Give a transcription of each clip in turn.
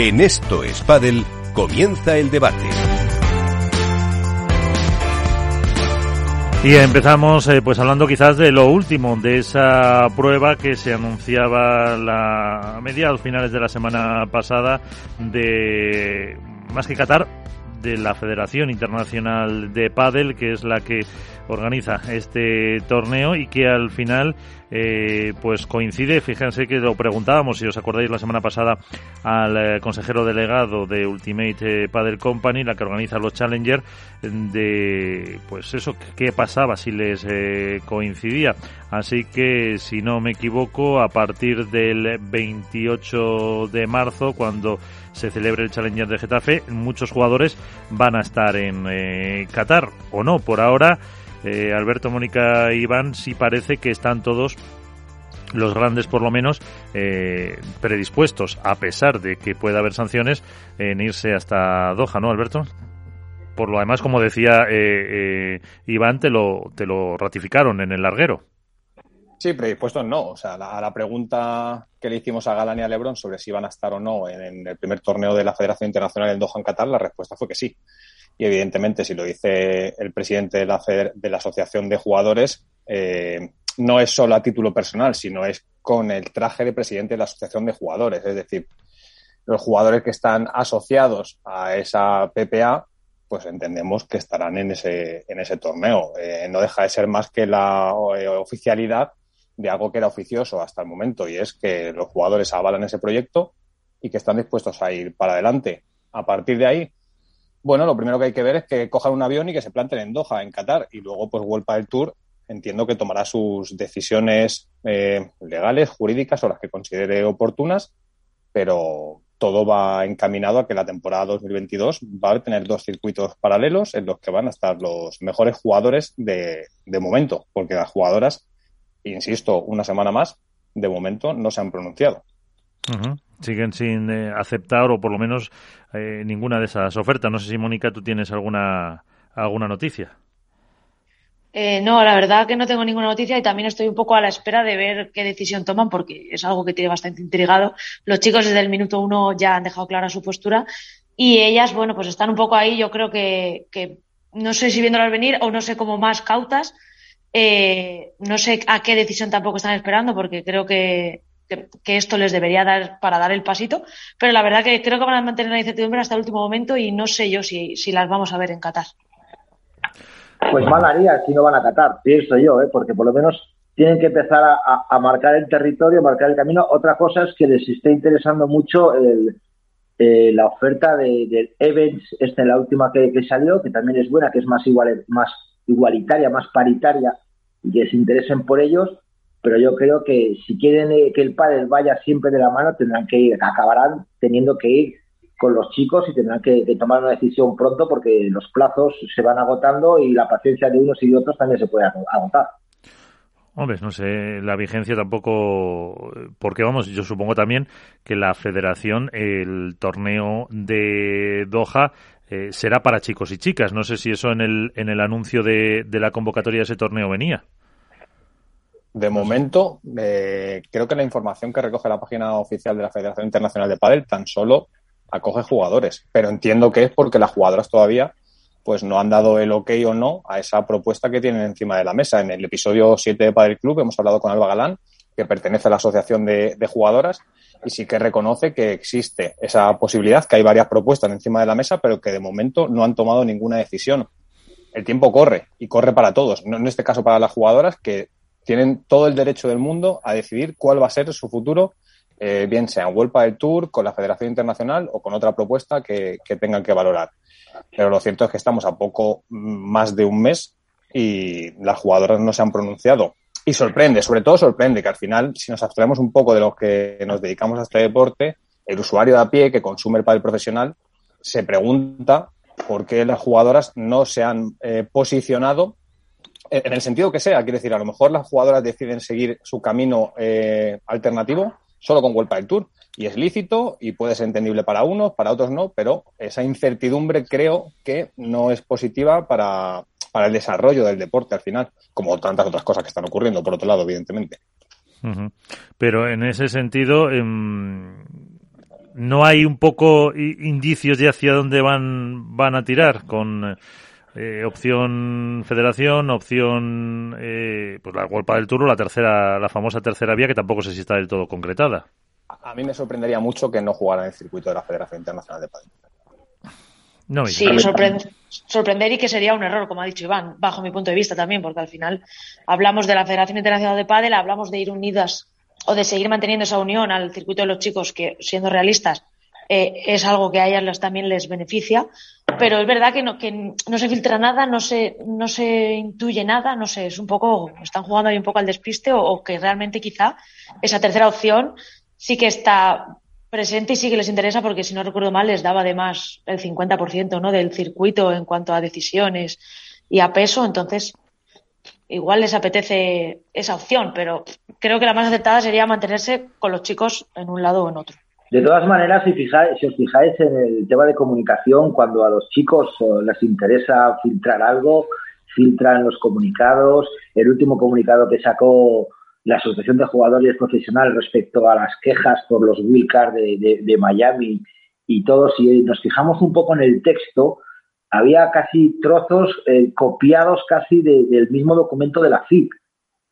En Esto es Padel comienza el debate. Y empezamos eh, pues hablando quizás de lo último de esa prueba que se anunciaba la, a mediados finales de la semana pasada de más que Qatar de la Federación Internacional de Padel, que es la que organiza este torneo y que al final eh, pues coincide, fíjense que lo preguntábamos, si os acordáis la semana pasada, al eh, consejero delegado de Ultimate eh, Padel Company, la que organiza los Challenger, de pues eso, qué pasaba si les coincidía. Así que, si no me equivoco, a partir del 28 de marzo, cuando se celebre el Challenger de Getafe, muchos jugadores van a estar en Qatar, o no, por ahora eh, Alberto, Mónica y Iván, sí parece que están todos los grandes por lo menos eh, predispuestos, a pesar de que pueda haber sanciones, en irse hasta Doha, ¿no, Alberto? Por lo demás, como decía eh, Iván, te lo, te lo ratificaron en el larguero. Sí, predispuestos no. O sea, a la pregunta que le hicimos a Galán y a Lebron sobre si iban a estar o no en, el primer torneo de la Federación Internacional en Doha, en Qatar, la respuesta fue que sí. Y evidentemente, si lo dice el presidente de la, de la Asociación de Jugadores, eh, no es solo a título personal, sino es con el traje de presidente de la Asociación de Jugadores. Es decir, los jugadores que están asociados a esa PPA, pues entendemos que estarán en ese, en ese torneo. Eh, no deja de ser más que la eh, oficialidad de algo que era oficioso hasta el momento, y es que los jugadores avalan ese proyecto y que están dispuestos a ir para adelante. A partir de ahí, bueno, lo primero que hay que ver es que cojan un avión y que se planten en Doha, en Qatar, y luego pues vuelva el Tour. Entiendo que tomará sus decisiones eh, legales, jurídicas o las que considere oportunas, pero todo va encaminado a que la temporada 2022 va a tener dos circuitos paralelos en los que van a estar los mejores jugadores de, de momento, porque las jugadoras, insisto, una semana más, de momento no se han pronunciado siguen sin eh, aceptar o por lo menos eh, ninguna de esas ofertas. No sé si, Mónica, tú tienes alguna, alguna noticia. Eh, no, la verdad que no tengo ninguna noticia y también estoy un poco a la espera de ver qué decisión toman porque es algo que tiene bastante intrigado. Los chicos desde el minuto uno ya han dejado clara su postura y ellas, bueno, pues están un poco ahí. Yo creo que, que no sé si viéndolas venir o no sé cómo más cautas. no sé a qué decisión tampoco están esperando porque creo que que, esto les debería dar para dar el pasito, pero la verdad que creo que van a mantener la incertidumbre hasta el último momento y no sé yo si, si las vamos a ver en Qatar. Pues mal haría si no van a Qatar, pienso yo, ¿eh? porque por lo menos tienen que empezar a, marcar el territorio, marcar el camino. Otra cosa es que les esté interesando mucho eh, la oferta del de Events, esta la última que, salió, que también es buena, que es más, igual, más igualitaria, más paritaria, y que se interesen por ellos pero yo creo que si quieren eh, que el padre vaya siempre de la mano, tendrán que ir, acabarán teniendo que ir con los chicos y tendrán que, tomar una decisión pronto porque los plazos se van agotando y la paciencia de unos y de otros también se puede agotar. Hombre, no sé, la vigencia tampoco, porque vamos, yo supongo también que la federación, el torneo de Doha, eh, será para chicos y chicas. No sé si eso en el, en el anuncio de, de la convocatoria de ese torneo venía. De momento, eh, creo que la información que recoge la página oficial de la Federación Internacional de Padel tan solo acoge jugadores, pero entiendo que es porque las jugadoras todavía pues no han dado el ok o no a esa propuesta que tienen encima de la mesa. En el episodio 7 de Padel Club hemos hablado con Alba Galán, que pertenece a la Asociación de, de, Jugadoras, y sí que reconoce que existe esa posibilidad, que hay varias propuestas encima de la mesa, pero que de momento no han tomado ninguna decisión. El tiempo corre y corre para todos, no en este caso para las jugadoras, que tienen todo el derecho del mundo a decidir cuál va a ser su futuro, eh, bien sea en World del Tour, con la Federación Internacional o con otra propuesta que, tengan que valorar. Pero lo cierto es que estamos a poco más de un mes y las jugadoras no se han pronunciado. Y sorprende, sobre todo sorprende que al final, si nos abstraemos un poco de los que nos dedicamos a este deporte, el usuario de a pie que consume el pádel profesional se pregunta por qué las jugadoras no se han eh, posicionado en el sentido que sea, quiere decir, a lo mejor las jugadoras deciden seguir su camino eh, alternativo solo con World del Tour y es lícito y puede ser entendible para unos, para otros no, pero esa incertidumbre creo que no es positiva para, el desarrollo del deporte al final, como tantas otras cosas que están ocurriendo, por otro lado, evidentemente. Pero en ese sentido, em, no hay un poco indicios de hacia dónde van, van a tirar con eh, opción federación, opción eh, pues la golpa del turno, la tercera, la famosa tercera vía que tampoco sé si está del todo concretada. A mí me sorprendería mucho que no jugara en el circuito de la Federación Internacional de Padel. No, sí, sorprender y que sería un error, como ha dicho Iván, bajo mi punto de vista también, porque al final hablamos de la Federación Internacional de Padel, hablamos de ir unidas o de seguir manteniendo esa unión al circuito de los chicos, que siendo realistas eh, es algo que a ellas también les beneficia, pero es verdad que no, que no se filtra nada, no se, no se intuye nada, no sé, es un poco, están jugando ahí un poco al despiste o, que realmente quizá esa tercera opción sí que está presente y sí que les interesa porque si no recuerdo mal les daba además el 50% ¿no? del circuito en cuanto a decisiones y a peso, entonces igual les apetece esa opción, pero creo que la más aceptada sería mantenerse con los chicos en un lado o en otro. De todas maneras, si, fijáis, si os fijáis en el tema de comunicación, cuando a los chicos eh, les interesa filtrar algo, filtran los comunicados. El último comunicado que sacó la Asociación de Jugadores Profesionales respecto a las quejas por los wildcards de, de, Miami y todo, si nos fijamos un poco en el texto, había casi trozos eh, copiados casi del mismo documento de la FIP.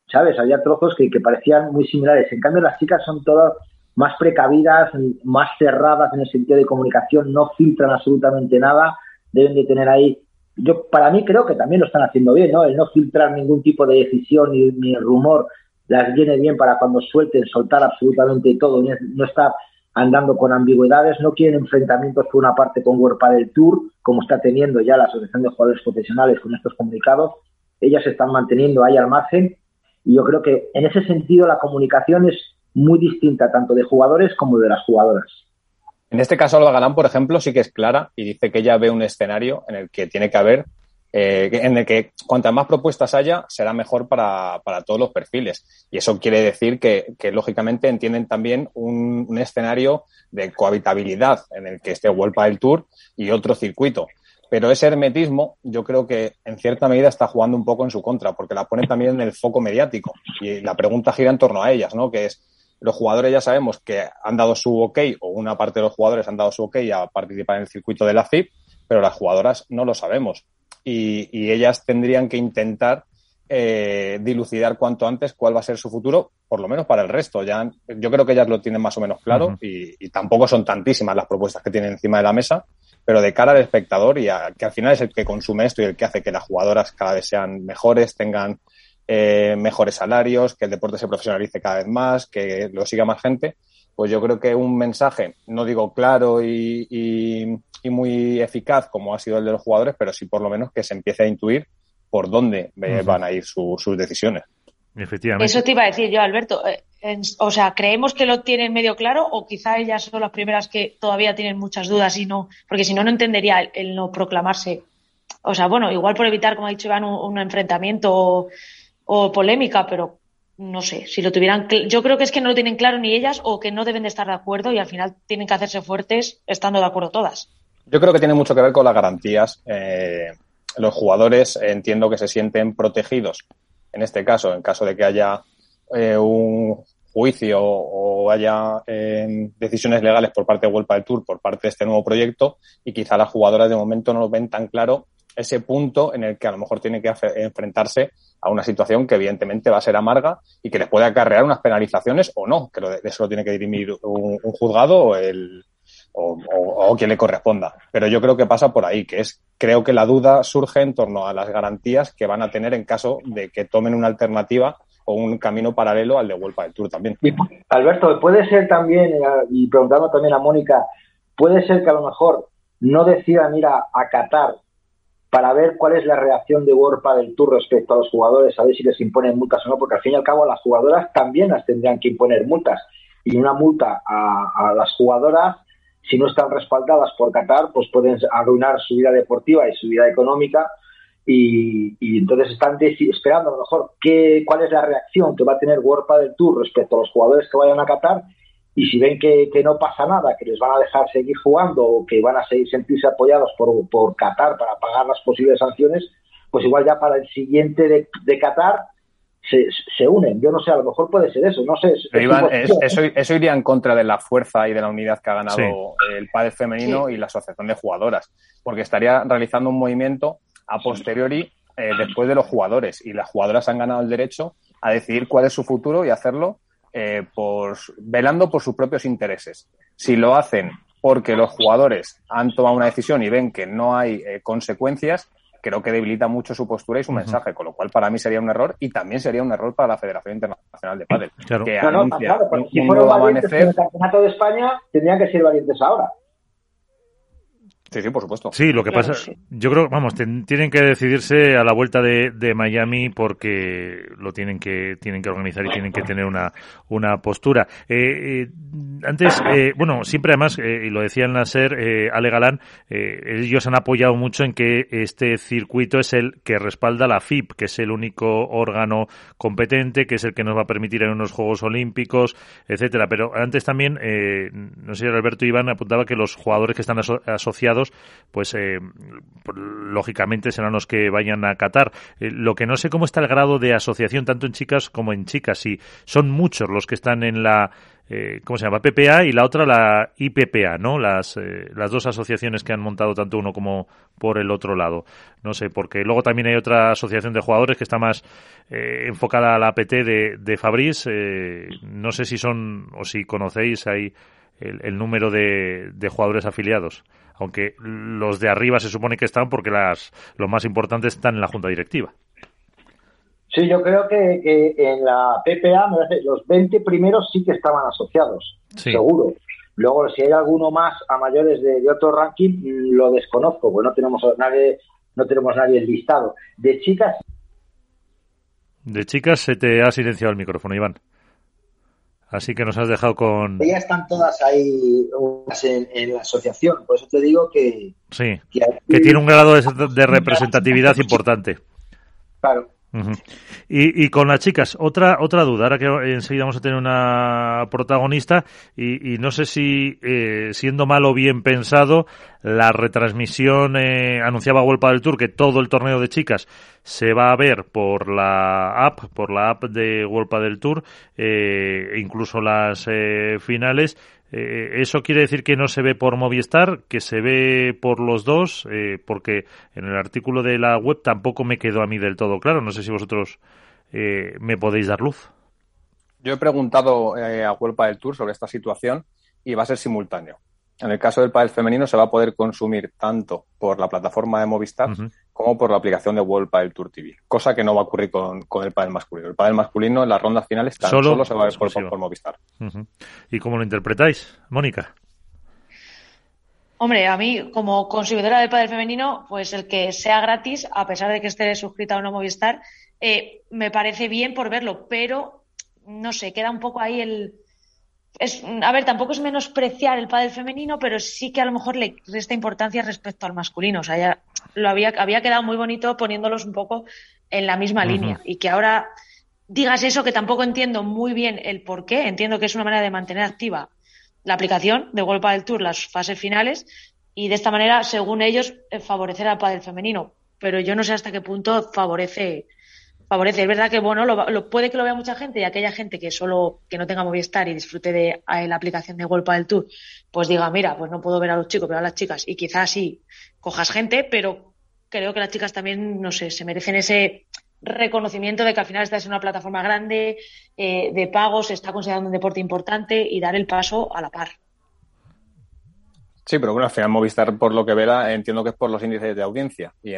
¿Sabes? Había trozos que, que parecían muy similares. En cambio, las chicas son todas más precavidas, más cerradas en el sentido de comunicación, no filtran absolutamente nada, deben de tener ahí. Yo, para mí, creo que también lo están haciendo bien, ¿no? El no filtrar ningún tipo de decisión ni, ni rumor las viene bien para cuando suelten, soltar absolutamente todo, no estar andando con ambigüedades, no quieren enfrentamientos por una parte con World del Tour, como está teniendo ya la Asociación de Jugadores Profesionales con estos comunicados, ellas se están manteniendo ahí al margen y yo creo que en ese sentido la comunicación es muy distinta tanto de jugadores como de las jugadoras. En este caso, Alba Galán, por ejemplo, sí que es clara y dice que ella ve un escenario en el que tiene que haber, eh, en el que cuantas más propuestas haya, será mejor para, todos los perfiles. Y eso quiere decir que, lógicamente, entienden también un, escenario de cohabitabilidad en el que esté World del Tour y otro circuito. Pero ese hermetismo yo creo que en cierta medida está jugando un poco en su contra, porque la pone también en el foco mediático. Y la pregunta gira en torno a ellas, ¿no? Que es, los jugadores ya sabemos que han dado su ok, o una parte de los jugadores han dado su ok a participar en el circuito de la FIP, pero las jugadoras no lo sabemos. Y, ellas tendrían que intentar eh, dilucidar cuanto antes cuál va a ser su futuro, por lo menos para el resto. Ya, yo creo que ellas lo tienen más o menos claro y, tampoco son tantísimas las propuestas que tienen encima de la mesa, pero de cara al espectador y a, que al final es el que consume esto y el que hace que las jugadoras cada vez sean mejores, tengan eh, mejores salarios, que el deporte se profesionalice cada vez más, que lo siga más gente, pues yo creo que un mensaje, no digo claro y, muy eficaz como ha sido el de los jugadores, pero sí por lo menos que se empiece a intuir por dónde van a ir sus decisiones. Efectivamente. Eso te iba a decir yo, Alberto. Eh, o sea, ¿creemos que lo tienen medio claro o quizá ellas son las primeras que todavía tienen muchas dudas y no? Porque si no, no entendería el, no proclamarse. O sea, bueno, igual por evitar, como ha dicho Iván, un enfrentamiento o polémica, pero no sé, si lo tuvieran, yo creo que es que no lo tienen claro ni ellas o que no deben de estar de acuerdo y al final tienen que hacerse fuertes estando de acuerdo todas. Yo creo que tiene mucho que ver con las garantías. Eh, los jugadores entiendo que se sienten protegidos. En este caso, en caso de que haya eh, un juicio o haya eh, decisiones legales por parte de World del Tour, por parte de este nuevo proyecto, y quizá las jugadoras de momento no lo ven tan claro ese punto en el que a lo mejor tiene que enfrentarse a una situación que evidentemente va a ser amarga y que les puede acarrear unas penalizaciones o no, que eso lo tiene que dirimir un, juzgado o, el, o, quien le corresponda. Pero yo creo que pasa por ahí, que es, creo que la duda surge en torno a las garantías que van a tener en caso de que tomen una alternativa o un camino paralelo al de Vuelta del Tour también. Alberto, puede ser también, eh, y preguntando también a Mónica, puede ser que a lo mejor no decidan ir a Qatar para ver cuál es la reacción de World del Tour respecto a los jugadores, a ver si les imponen multas o no, porque al fin y al cabo las jugadoras también las tendrían que imponer multas. Y una multa a, las jugadoras, si no están respaldadas por Qatar, pues pueden arruinar su vida deportiva y su vida económica. Y, entonces están esperando a lo mejor qué, cuál es la reacción que va a tener World del Tour respecto a los jugadores que vayan a Qatar y si ven que, no pasa nada, que les van a dejar seguir jugando o que van a seguir sentirse apoyados por, por Qatar para pagar las posibles sanciones, pues igual ya para el siguiente de, Qatar se, se, unen. Yo no sé, a lo mejor puede ser eso, no sé. eso, iría en contra de la fuerza y de la unidad que ha ganado el padre femenino y la asociación de jugadoras, porque estaría realizando un movimiento a posteriori eh, después de los jugadores y las jugadoras han ganado el derecho a decidir cuál es su futuro y hacerlo eh, por, velando por sus propios intereses. Si lo hacen porque los jugadores han tomado una decisión y ven que no hay eh, consecuencias, creo que debilita mucho su postura y su mensaje, con lo cual para mí sería un error y también sería un error para la Federación Internacional de Padel, que anuncia si un nuevo amanecer. En el Campeonato de España tendrían que ser valientes ahora. Sí, sí, por supuesto. Sí, lo que pasa, yo creo, vamos, tienen que decidirse a la vuelta de, de, Miami porque lo tienen que tienen que organizar y tienen que tener una, una postura. Eh, eh, antes, eh, bueno, siempre además, y lo decía el Nasser, Ale Galán, ellos han apoyado mucho en que este circuito es el que respalda la FIP, que es el único órgano competente, que es el que nos va a permitir en unos Juegos Olímpicos, etcétera. Pero antes también, no sé, Alberto Iván apuntaba que los jugadores que están asociados pues eh, lógicamente serán los que vayan a Qatar. Eh, lo que no sé cómo está el grado de asociación tanto en chicas como en chicas. Si son muchos los que están en la eh, ¿cómo se llama? PPA y la otra la IPPA, ¿no? Las, las dos asociaciones que han montado tanto uno como por el otro lado. No sé, porque luego también hay otra asociación de jugadores que está más enfocada a la APT de, de Fabriz. no sé si son o si conocéis ahí el, número de, de jugadores afiliados aunque los de arriba se supone que están porque las, los más importantes están en la junta directiva. Sí, yo creo que, en la PPA los 20 primeros sí que estaban asociados, seguro. Luego, si hay alguno más a mayores de, otro ranking, lo desconozco, porque no tenemos nadie, no tenemos nadie listado. De chicas. De chicas se te ha silenciado el micrófono, Iván. Así que nos has dejado con. Ya están todas ahí en, la asociación, por eso te digo que. Sí, que, tiene un grado de, representatividad importante. Claro. Y, y, con las chicas, otra otra duda, ahora que enseguida vamos a tener una protagonista y, no sé si eh, siendo mal o bien pensado, la retransmisión eh, anunciaba Vuelpa del Tour que todo el torneo de chicas se va a ver por la app, por la app de Vuelpa del Tour, eh, incluso las eh, finales. Eh, ¿Eso quiere decir que no se ve por Movistar, que se ve por los dos? Eh, porque en el artículo de la web tampoco me quedó a mí del todo claro. No sé si vosotros eh, me podéis dar luz. Yo he preguntado a Huelpa del Tour sobre esta situación y va a ser simultáneo. En el caso del pádel femenino se va a poder consumir tanto por la plataforma de Movistar como por la aplicación de World Padel Tour TV, cosa que no va a ocurrir con, el pádel masculino. El pádel masculino en las rondas finales tan solo, se va a ver por, Movistar. ¿Y cómo lo interpretáis, Mónica? Hombre, a mí, como consumidora del pádel femenino, pues el que sea gratis, a pesar de que esté suscrita o no Movistar, eh, me parece bien por verlo, pero no sé, queda un poco ahí el, es, a ver, tampoco es menospreciar el pádel femenino, pero sí que a lo mejor le resta importancia respecto al masculino. O sea, ya lo había, había quedado muy bonito poniéndolos un poco en la misma línea. Y que ahora digas eso, que tampoco entiendo muy bien el por qué. Entiendo que es una manera de mantener activa la aplicación de World del Tour, las fases finales, y de esta manera, según ellos, eh, favorecer al pádel femenino. Pero yo no sé hasta qué punto favorece favorece. Es verdad que bueno, lo, puede que lo vea mucha gente y aquella gente que solo que no tenga Movistar y disfrute de la aplicación de Golpa del Tour, pues diga, mira, pues no puedo ver a los chicos, pero a las chicas. Y quizás sí cojas gente, pero creo que las chicas también, no sé, se merecen ese reconocimiento de que al final esta es una plataforma grande, eh, de pagos, se está considerando un deporte importante y dar el paso a la par. Sí, pero bueno, al final Movistar, por lo que verá, entiendo que es por los índices de audiencia y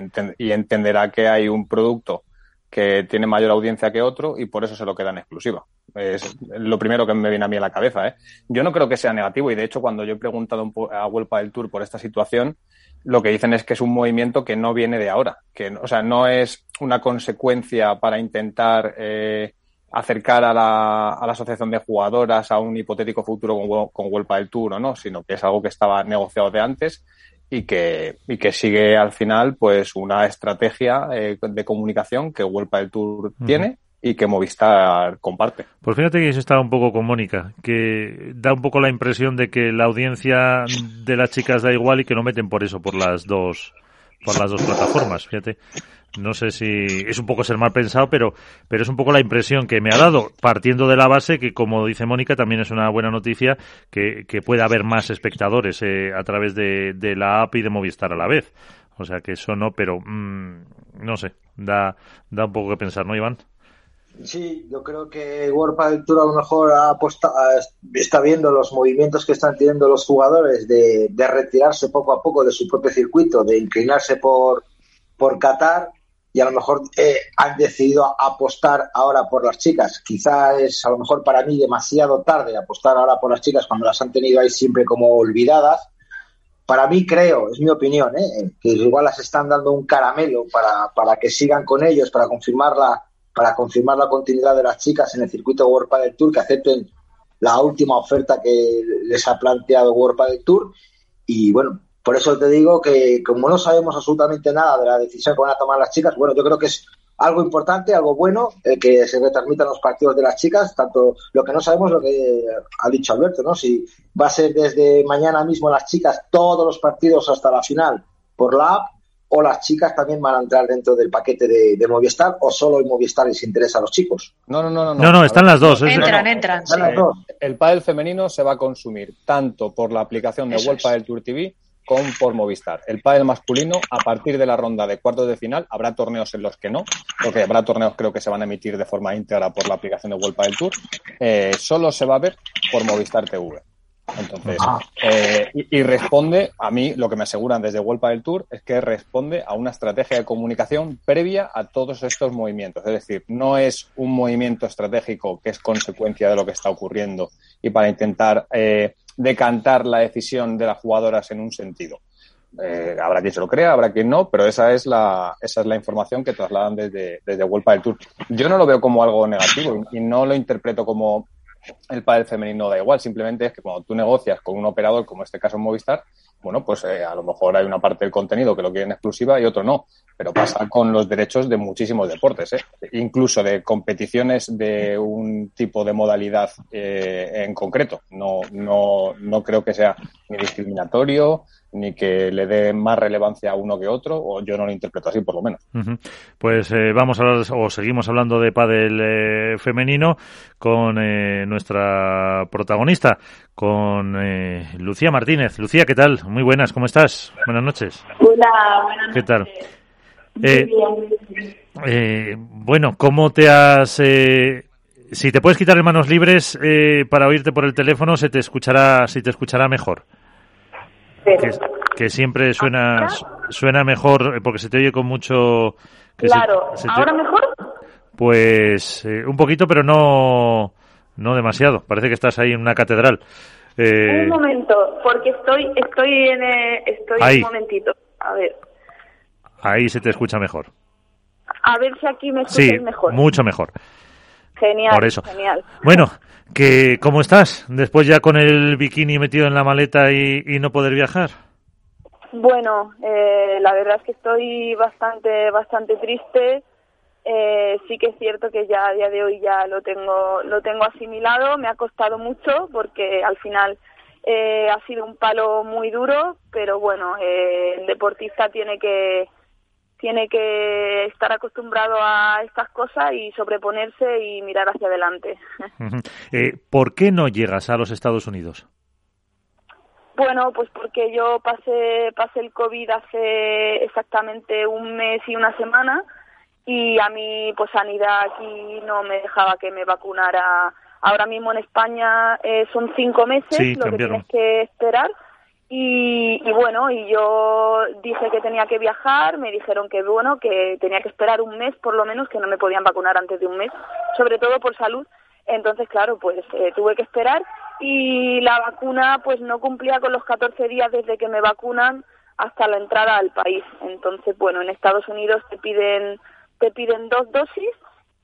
entenderá que hay un producto que tiene mayor audiencia que otro y por eso se lo queda en exclusiva. Es lo primero que me viene a mí a la cabeza. ¿eh? Yo no creo que sea negativo y de hecho cuando yo he preguntado a Huelpa del Tour por esta situación, lo que dicen es que es un movimiento que no viene de ahora, que o sea, no es una consecuencia para intentar eh, acercar a la, a la, asociación de jugadoras a un hipotético futuro con, con Huelpa del Tour no, sino que es algo que estaba negociado de antes y que, y que sigue al final pues una estrategia eh, de comunicación que Huelpa del Tour tiene y que Movistar comparte. Pues fíjate que eso está un poco con Mónica, que da un poco la impresión de que la audiencia de las chicas da igual y que lo meten por eso, por las dos por las dos plataformas, fíjate. No sé si es un poco ser mal pensado, pero, pero es un poco la impresión que me ha dado, partiendo de la base que, como dice Mónica, también es una buena noticia que, que pueda haber más espectadores eh, a través de, de, la app y de Movistar a la vez. O sea que eso no, pero mmm, no sé, da, da un poco que pensar, ¿no, Iván? Sí, yo creo que del Tour a lo mejor ha apostado, está viendo los movimientos que están teniendo los jugadores de, de, retirarse poco a poco de su propio circuito, de inclinarse por, por Qatar y a lo mejor eh, han decidido apostar ahora por las chicas. Quizá es a lo mejor para mí demasiado tarde apostar ahora por las chicas cuando las han tenido ahí siempre como olvidadas. Para mí creo, es mi opinión, ¿eh? que igual las están dando un caramelo para, para que sigan con ellos, para confirmar la, para confirmar la continuidad de las chicas en el circuito World Padel Tour, que acepten la última oferta que les ha planteado World Padel Tour. Y bueno, por eso te digo que como no sabemos absolutamente nada de la decisión que van a tomar las chicas, bueno, yo creo que es algo importante, algo bueno, el que se retransmitan los partidos de las chicas, tanto lo que no sabemos, lo que ha dicho Alberto, ¿no? Si va a ser desde mañana mismo las chicas todos los partidos hasta la final por la app, o las chicas también van a entrar dentro del paquete de, de Movistar, o solo en Movistar les interesa a los chicos. No, no, no, no. No, no, están las dos. Entran, entran. Sí. Las dos. El pádel femenino se va a consumir tanto por la aplicación de Eso World. Padel Tour TV con por Movistar. El pádel masculino, a partir de la ronda de cuartos de final, habrá torneos en los que no, porque habrá torneos creo que se van a emitir de forma íntegra por la aplicación de World Padel Tour. Eh, solo se va a ver por Movistar TV. Entonces, eh, y, responde, a mí lo que me aseguran desde World Padel Tour es que responde a una estrategia de comunicación previa a todos estos movimientos. Es decir, no es un movimiento estratégico que es consecuencia de lo que está ocurriendo y para intentar eh, decantar la decisión de las jugadoras en un sentido. Eh, habrá quien se lo crea, habrá quien no, pero esa es la, esa es la información que trasladan desde, desde Padel Tour. Yo no lo veo como algo negativo y no lo interpreto como el pádel femenino da igual, simplemente es que cuando tú negocias con un operador, como en este caso Movistar, bueno, pues eh, a lo mejor hay una parte del contenido que lo quieren exclusiva y otro no, pero pasa con los derechos de muchísimos deportes, ¿eh? incluso de competiciones de un tipo de modalidad eh, en concreto. No, no, no creo que sea ni discriminatorio, ni que le dé más relevancia a uno que otro, o yo no lo interpreto así, por lo menos. Pues eh, vamos a hablar, o seguimos hablando de pádel eh, femenino con eh, nuestra protagonista, con eh, Lucía Martínez. Lucía, ¿qué tal? Muy buenas, ¿cómo estás? Buenas noches. Hola, buenas ¿Qué tal? noches. Eh, eh, bueno, ¿cómo te has... Eh, si te puedes quitar en manos libres eh, para oírte por el teléfono, se te escuchará, si te escuchará mejor. Que, que, siempre suena suena mejor eh, porque se te oye con mucho. claro, se, se te, ¿ahora mejor? Pues un poquito, pero no no demasiado. Parece que estás ahí en una catedral. Eh, un momento, porque estoy estoy en eh, estoy ahí. un momentito. A ver. Ahí se te escucha mejor. A ver si aquí me escuchas sí, mejor. mucho mejor. Genial, Por eso. genial. Bueno, que ¿cómo estás? Después ya con el bikini metido en la maleta y, y no poder viajar. Bueno, eh, la verdad es que estoy bastante, bastante triste. Eh, sí que es cierto que ya a día de hoy ya lo tengo, lo tengo asimilado. Me ha costado mucho porque al final eh, ha sido un palo muy duro, pero bueno, eh, el deportista tiene que tiene que estar acostumbrado a estas cosas y sobreponerse y mirar hacia adelante. eh, ¿Por qué no llegas a los Estados Unidos? Bueno, pues porque yo pasé, pasé el COVID hace exactamente un mes y una semana y a mí pues sanidad aquí no me dejaba que me vacunara. Ahora mismo en España eh, son cinco meses sí, lo que tienes que esperar y, y, bueno, y yo dije que tenía que viajar, me dijeron que bueno, que tenía que esperar un mes por lo menos, que no me podían vacunar antes de un mes, sobre todo por salud. Entonces, claro, pues eh, tuve que esperar y la vacuna pues no cumplía con los 14 días desde que me vacunan hasta la entrada al país. Entonces, bueno, en Estados Unidos te piden te piden dos dosis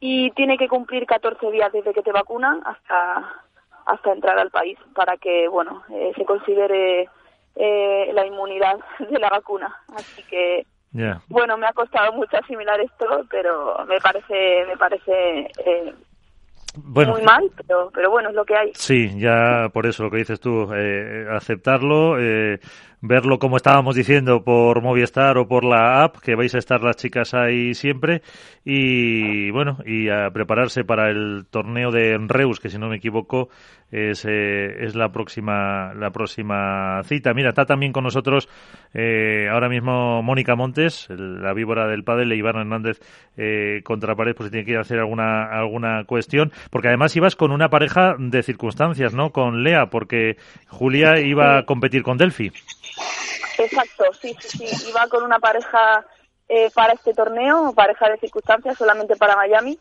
y tiene que cumplir 14 días desde que te vacunan hasta hasta entrar al país para que, bueno, eh, se considere eh, la inmunidad de la vacuna. Así que, yeah. bueno, me ha costado mucho asimilar esto, pero me parece, me parece eh, bueno, muy mal, pero, pero bueno, es lo que hay. Sí, ya por eso lo que dices tú, eh, aceptarlo, eh, verlo como estábamos diciendo por Movistar o por la app, que vais a estar las chicas ahí siempre y bueno, y a prepararse para el torneo de Reus, que si no me equivoco es, eh, es la próxima la próxima cita. Mira, está también con nosotros eh, ahora mismo Mónica Montes, la víbora del pádel, e Iván Hernández eh, contra pared, pues si tiene que hacer alguna alguna cuestión, porque además ibas con una pareja de circunstancias, ¿no? Con Lea, porque Julia iba a competir con Delphi. Exacto, sí, sí, sí. Iba con una pareja eh, para este torneo, pareja de circunstancias, solamente para Miami.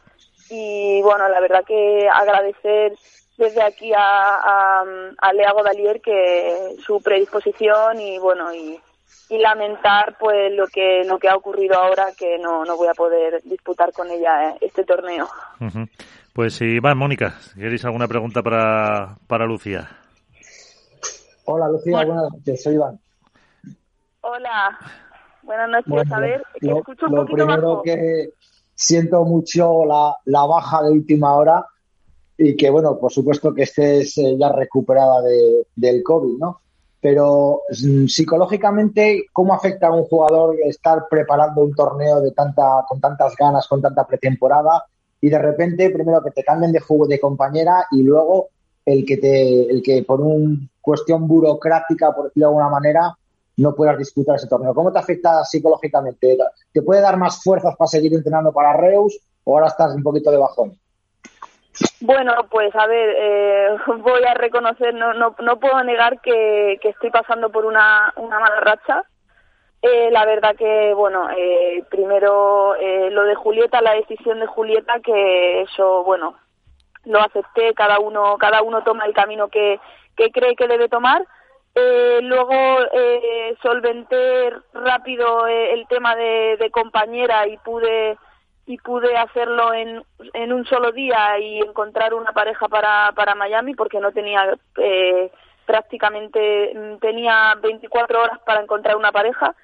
Y bueno, la verdad que agradecer desde aquí a, a, Lea Godalier que su predisposición y bueno y, lamentar pues lo que lo que ha ocurrido ahora que no, no voy a poder disputar con ella eh, este torneo. Pues sí, va, Mónica, ¿queréis alguna pregunta para, para Lucía? Hola Lucía, buenas noches, soy Iván. Hola, buenas noches. a ver, lo, escucho un primero que siento mucho la, la, baja de última hora y que, bueno, por supuesto que estés eh, ya recuperada de, del COVID, ¿no? Pero mm, psicológicamente, ¿cómo afecta a un jugador estar preparando un torneo de tanta, con tantas ganas, con tanta pretemporada y de repente, primero que te cambien de juego de compañera y luego el que te, el que por una cuestión burocrática, por decirlo de alguna manera, no puedas disputar ese torneo. ¿Cómo te afecta psicológicamente? ¿Te puede dar más fuerzas para seguir entrenando para Reus o ahora estás un poquito de bajón? Bueno, pues a ver, eh, voy a reconocer, no, no, no puedo negar que, estoy pasando por una, una mala racha. Eh, la verdad que, bueno, eh, primero eh, lo de Julieta, la decisión de Julieta, que eso, bueno, lo acepté, cada uno, cada uno toma el camino que cree que debe tomar eh, luego eh, solventé rápido eh, el tema de, de, compañera y pude y pude hacerlo en, en un solo día y encontrar una pareja para, para Miami porque no tenía eh, prácticamente mm, tenía 24 horas para encontrar una pareja.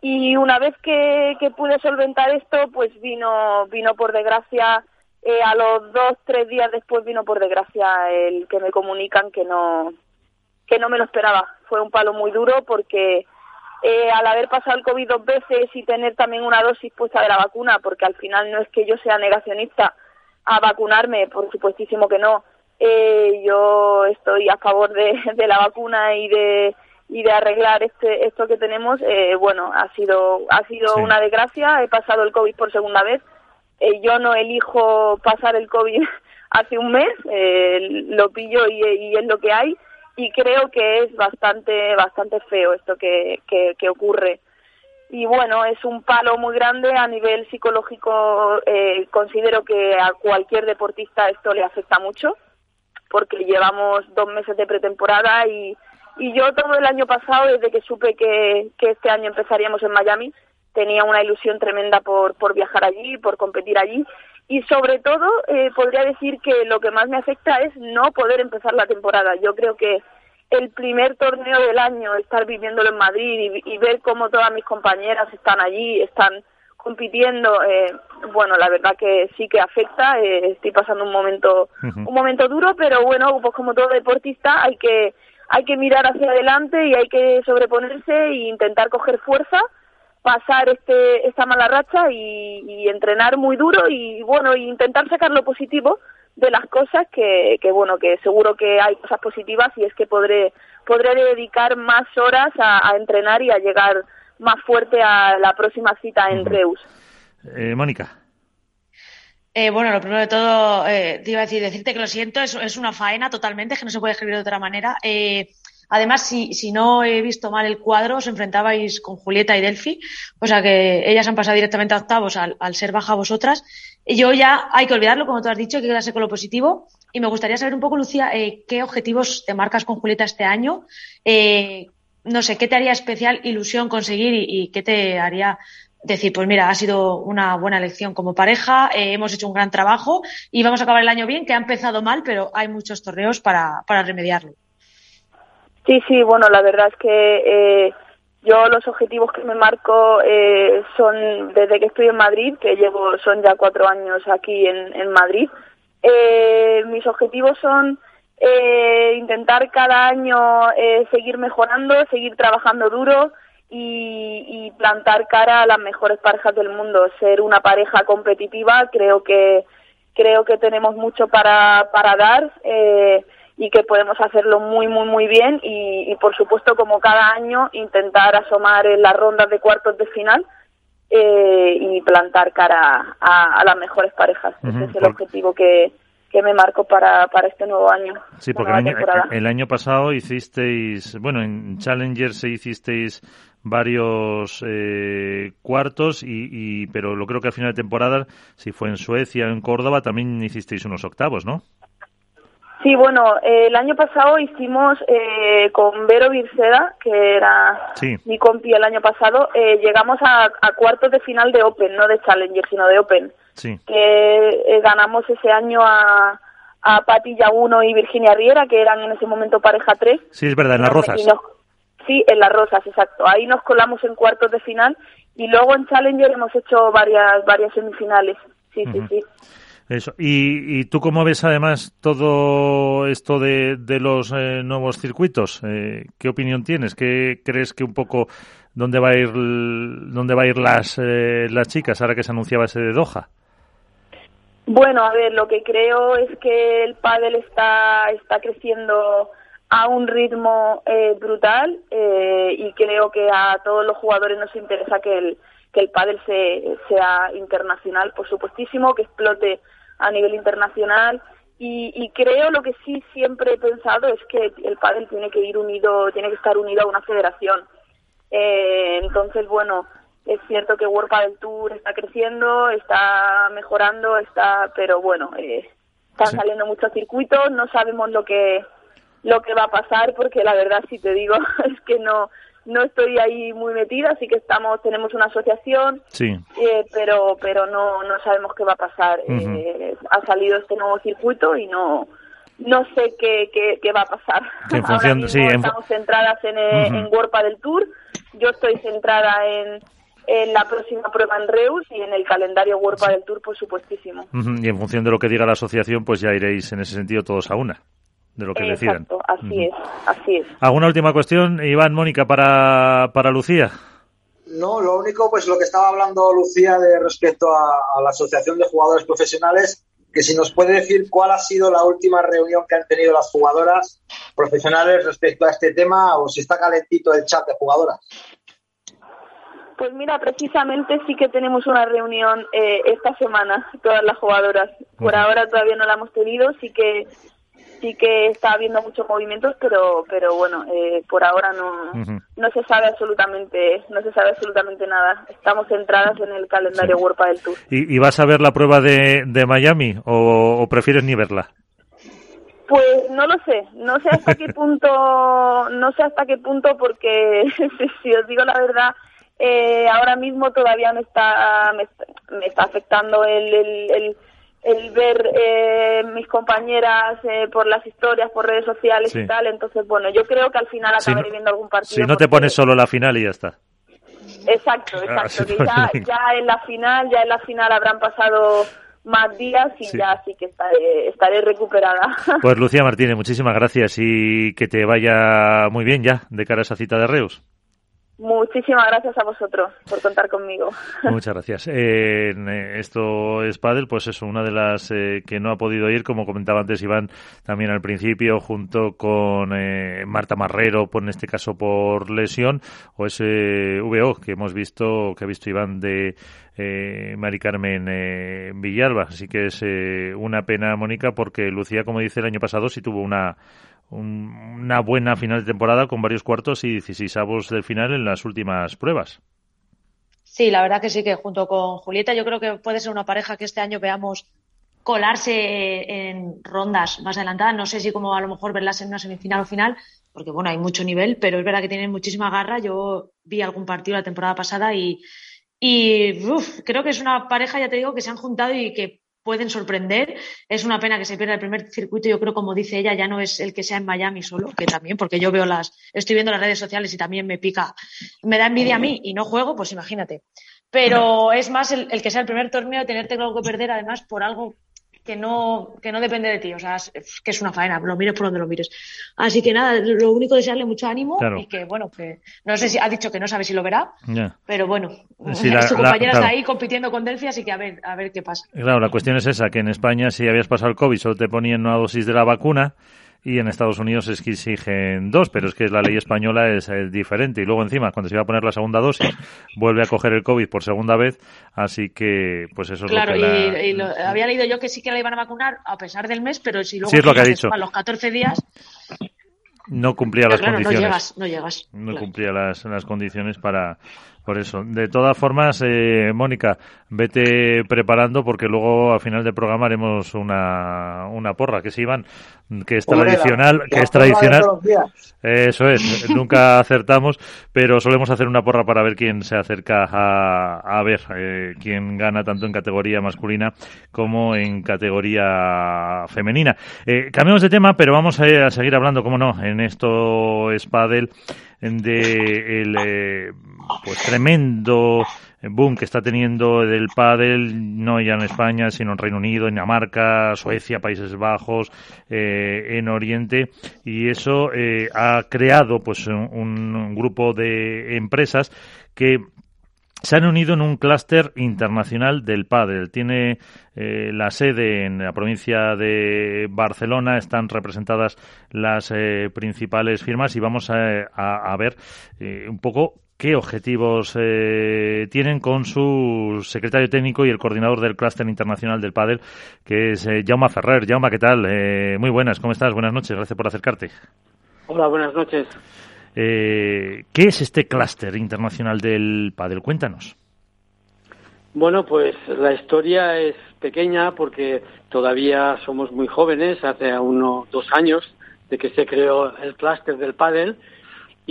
Y una vez que, que pude solventar esto pues vino vino por desgracia eh, a los dos tres días después vino por desgracia el que me comunican que no que no me lo esperaba. Fue un palo muy duro porque eh, al haber pasado el COVID dos veces y tener también una dosis puesta de la vacuna, porque al final no es que yo sea negacionista a vacunarme, por supuestísimo que no. Eh, yo estoy a favor de, de, la vacuna y de y de arreglar este esto que tenemos. Eh, bueno, ha sido ha sido una desgracia. He pasado el COVID por segunda vez. Yo no elijo pasar el COVID hace un mes. Lo pillo y, y es lo que hay y creo que es bastante bastante feo esto que, que, ocurre. Y bueno es un palo muy grande a nivel psicológico eh, considero que a cualquier deportista esto le afecta mucho porque llevamos dos meses de pretemporada y, y yo todo el año pasado desde que supe que, que este año empezaríamos en Miami tenía una ilusión tremenda por, por viajar allí, por competir allí y sobre todo eh, podría decir que lo que más me afecta es no poder empezar la temporada. Yo creo que el primer torneo del año, estar viviéndolo en Madrid y, ver cómo todas mis compañeras están allí, están compitiendo, eh, bueno, la verdad que sí que afecta. Eh, estoy pasando un momento, un momento duro, pero bueno, pues como todo deportista hay que hay que mirar hacia adelante y hay que sobreponerse e intentar coger fuerza pasar este esta mala racha y, entrenar muy duro y bueno intentar sacar lo positivo de las cosas que, que bueno que seguro que hay cosas positivas y es que podré podré dedicar más horas a, entrenar y a llegar más fuerte a la próxima cita en Reus. Eh, Mónica. Eh, bueno, lo primero de todo, eh, te iba a decir, decirte que lo siento, es, es una faena totalmente, que no se puede escribir de otra manera. Eh, Además, si, si no he visto mal el cuadro, os enfrentabais con Julieta y Delphi, o sea que ellas han pasado directamente a octavos al, ser baja vosotras. Y yo ya hay que olvidarlo, como tú has dicho, hay que quedarse con lo positivo. Y me gustaría saber un poco, Lucía, eh, qué objetivos te marcas con Julieta este año. Eh, no sé, ¿qué te haría especial ilusión conseguir y, qué te haría decir, pues mira, ha sido una buena elección como pareja, eh, hemos hecho un gran trabajo y vamos a acabar el año bien, que ha empezado mal, pero hay muchos torneos para, para remediarlo. Sí, sí, bueno, la verdad es que eh, yo los objetivos que me marco eh, son desde que estoy en Madrid, que llevo, son ya cuatro años aquí en, en Madrid. Eh, mis objetivos son eh, intentar cada año eh, seguir mejorando, seguir trabajando duro y, y, plantar cara a las mejores parejas del mundo. Ser una pareja competitiva, creo que creo que tenemos mucho para, para dar eh, y que podemos hacerlo muy, muy, muy bien y, y, por supuesto, como cada año, intentar asomar en las rondas de cuartos de final eh, y plantar cara a, a las mejores parejas. Uh -huh. Ese es el objetivo que, que me marco para, para este nuevo año. Sí, porque el año, el año, pasado hicisteis, bueno, en Challenger se hicisteis varios eh, cuartos y, y, pero lo creo que al final de temporada si fue en Suecia o en Córdoba también hicisteis unos octavos ¿no? Sí, bueno, eh, el año pasado hicimos eh, con Vero Virceda, que era sí. mi compi el año pasado, eh, llegamos a, a, cuartos de final de Open, no de Challenger, sino de Open. Sí. Que eh, ganamos ese año a, a Patti Yaguno y Virginia Riera, que eran en ese momento pareja 3. Sí, es verdad, en las Rozas. Nos, sí, en las Rosas, exacto. Ahí nos colamos en cuartos de final y luego en Challenger hemos hecho varias varias semifinales. Sí, uh -huh. sí, sí. Eso. ¿Y, ¿Y, tú cómo ves además todo esto de, de los eh, nuevos circuitos? Eh, ¿Qué opinión tienes? ¿Qué crees que un poco dónde va a ir dónde va a ir las eh, las chicas ahora que se anunciaba ese de Doha? Bueno, a ver, lo que creo es que el pádel está está creciendo a un ritmo eh, brutal eh, y creo que a todos los jugadores nos interesa que el que el pádel se, sea internacional, por supuestísimo, que explote a nivel internacional y, y, creo lo que sí siempre he pensado es que el pádel tiene que ir unido, tiene que estar unido a una federación. Eh, entonces, bueno, es cierto que World Padel Tour está creciendo, está mejorando, está, pero bueno, eh, están sí. saliendo muchos circuitos, no sabemos lo que lo que va a pasar porque la verdad si te digo es que no no estoy ahí muy metida, así que estamos, tenemos una asociación, sí. eh, pero pero no no sabemos qué va a pasar. Uh -huh. eh, ha salido este nuevo circuito y no no sé qué, qué, qué va a pasar. En función, Ahora sí, estamos en... centradas en, uh -huh. en World del Tour. Yo estoy centrada en, en la próxima prueba en Reus y en el calendario World del Tour, por supuestísimo. Uh -huh. Y en función de lo que diga la asociación, pues ya iréis en ese sentido todos a una de lo que Exacto, decidan. así uh -huh. es, así es. ¿Alguna última cuestión, Iván, Mónica, para, para Lucía? No, lo único, pues lo que estaba hablando Lucía de respecto a, a, la Asociación de Jugadores Profesionales, que si nos puede decir cuál ha sido la última reunión que han tenido las jugadoras profesionales respecto a este tema o si está calentito el chat de jugadoras. Pues mira, precisamente sí que tenemos una reunión eh, esta semana, todas las jugadoras. Por uh -huh. ahora todavía no la hemos tenido, sí que sí que está habiendo muchos movimientos, pero pero bueno, eh, por ahora no uh -huh. no se sabe absolutamente no se sabe absolutamente nada. Estamos centradas en el calendario sí. World del Tour. ¿Y, ¿Y, vas a ver la prueba de, de Miami o, o, prefieres ni verla? Pues no lo sé, no sé hasta qué punto, no sé hasta qué punto porque si, si os digo la verdad, eh, ahora mismo todavía me está me, me está afectando el, el, el el ver eh, mis compañeras eh, por las historias, por redes sociales sí. y tal. Entonces, bueno, yo creo que al final acabaré si viendo algún partido. Si no te pones solo la final y ya está. Exacto, Ah, exacto. que ya, ya en la final, ya en la final habrán pasado más días y Sí. ya sí que estaré, estaré recuperada. Pues Lucía Martínez, muchísimas gracias y que te vaya muy bien ya de cara a esa cita de Reus. Muchísimas gracias a vosotros por contar conmigo. Muchas gracias. Eh, esto es Padel, pues eso, una de las eh, que no ha podido ir, como comentaba antes Iván también al principio, junto con eh, Marta Marrero, por en este caso por lesión, o ese VO que hemos visto, que ha visto Iván de eh, Mari Carmen eh, Villalba. Así que es eh, una pena, Mónica, porque Lucía, como dice, el año pasado sí tuvo una una buena final de temporada con varios cuartos y 16 avos del final en las últimas pruebas. Sí, la verdad que sí, que junto con Julieta yo creo que puede ser una pareja que este año veamos colarse en rondas más adelantadas. No sé si como a lo mejor verlas en una semifinal o final, porque bueno, hay mucho nivel, pero es verdad que tienen muchísima garra. Yo vi algún partido la temporada pasada y, y uf, creo que es una pareja, ya te digo, que se han juntado y que pueden sorprender. Es una pena que se pierda el primer circuito. Yo creo, como dice ella, ya no es el que sea en Miami solo, que también, porque yo veo las, estoy viendo las redes sociales y también me pica, me da envidia a mí y no juego, pues imagínate. Pero es más el, que sea el primer torneo, tenerte algo que perder, además, por algo que no, que no depende de ti, o sea, que es una faena, lo mires por donde lo mires. Así que nada, lo único desearle mucho ánimo y que, bueno, que no sé si ha dicho que no sabe si lo verá, pero bueno, su compañera está ahí compitiendo con Delphi, así que a ver, a ver qué pasa. Claro, la cuestión es esa, que en España si habías pasado el COVID solo te ponían una dosis de la vacuna y en Estados Unidos es que exigen dos, pero es que la ley española es, diferente. Y luego encima, cuando se iba a poner la segunda dosis, vuelve a coger el COVID por segunda vez, así que pues eso es lo que... y, y lo, había leído yo que sí que la iban a vacunar a pesar del mes, pero si luego sí, es lo que ha dicho. a los 14 días no cumplía las condiciones. No llegas, no llegas. No cumplía las, las condiciones para, por eso. De todas formas, eh, Mónica, vete preparando porque luego al final del programa haremos una, una porra, que se Iván, que es tradicional, que es tradicional. Eso es, nunca acertamos, pero solemos hacer una porra para ver quién se acerca a, a ver eh, quién gana tanto en categoría masculina como en categoría femenina. Eh, cambiamos de tema, pero vamos a, a seguir hablando, como no, en esto Spadel de el eh, pues tremendo boom que está teniendo del pádel no ya en España sino en Reino Unido, en Dinamarca, Suecia, Países Bajos, eh, en Oriente y eso eh, ha creado pues un, grupo de empresas que se han unido en un clúster internacional del pádel. Tiene eh, la sede en la provincia de Barcelona, están representadas las eh, principales firmas y vamos a, ver eh, un poco qué objetivos tienen con su secretario técnico y el coordinador del clúster internacional del pádel, que es Jaume Ferrer. Jaume, ¿qué tal? muy buenas, ¿cómo estás? Buenas noches, gracias por acercarte. Hola, buenas noches. Eh, ¿Qué es este clúster internacional del pádel? Cuéntanos. Bueno, pues la historia es pequeña porque todavía somos muy jóvenes, hace unos dos años de que se creó el clúster del pádel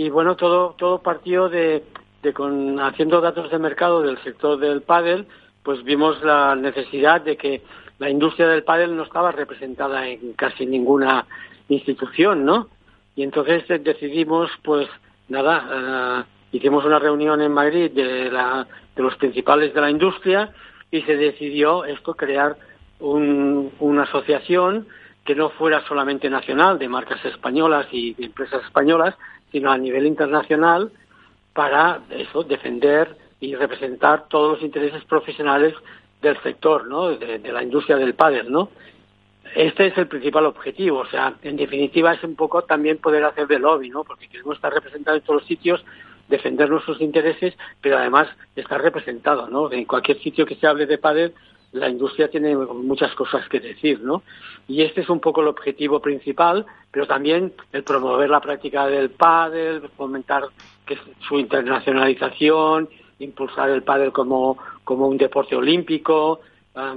y bueno, todo todo partió de, de con haciendo datos de mercado del sector del pádel, pues vimos la necesidad de que la industria del pádel no estaba representada en casi ninguna institución, ¿no? Y entonces decidimos, pues nada, eh, hicimos una reunión en Madrid de, los principales de la industria y se decidió esto, crear una asociación que no fuera solamente nacional, de marcas españolas y de empresas españolas, sino a nivel internacional para eso, defender y representar todos los intereses profesionales del sector, ¿no? De, la industria del pádel, ¿no? este es el principal objetivo. O sea, en definitiva es un poco también poder hacer de lobby, ¿no? Porque queremos estar representados en todos los sitios, defender nuestros intereses, pero además estar representado, ¿no? En cualquier sitio que se hable de pádel, la industria tiene muchas cosas que decir, ¿no? Y este es un poco el objetivo principal, pero también el promover la práctica del pádel, fomentar su internacionalización, impulsar el pádel como, como un deporte olímpico,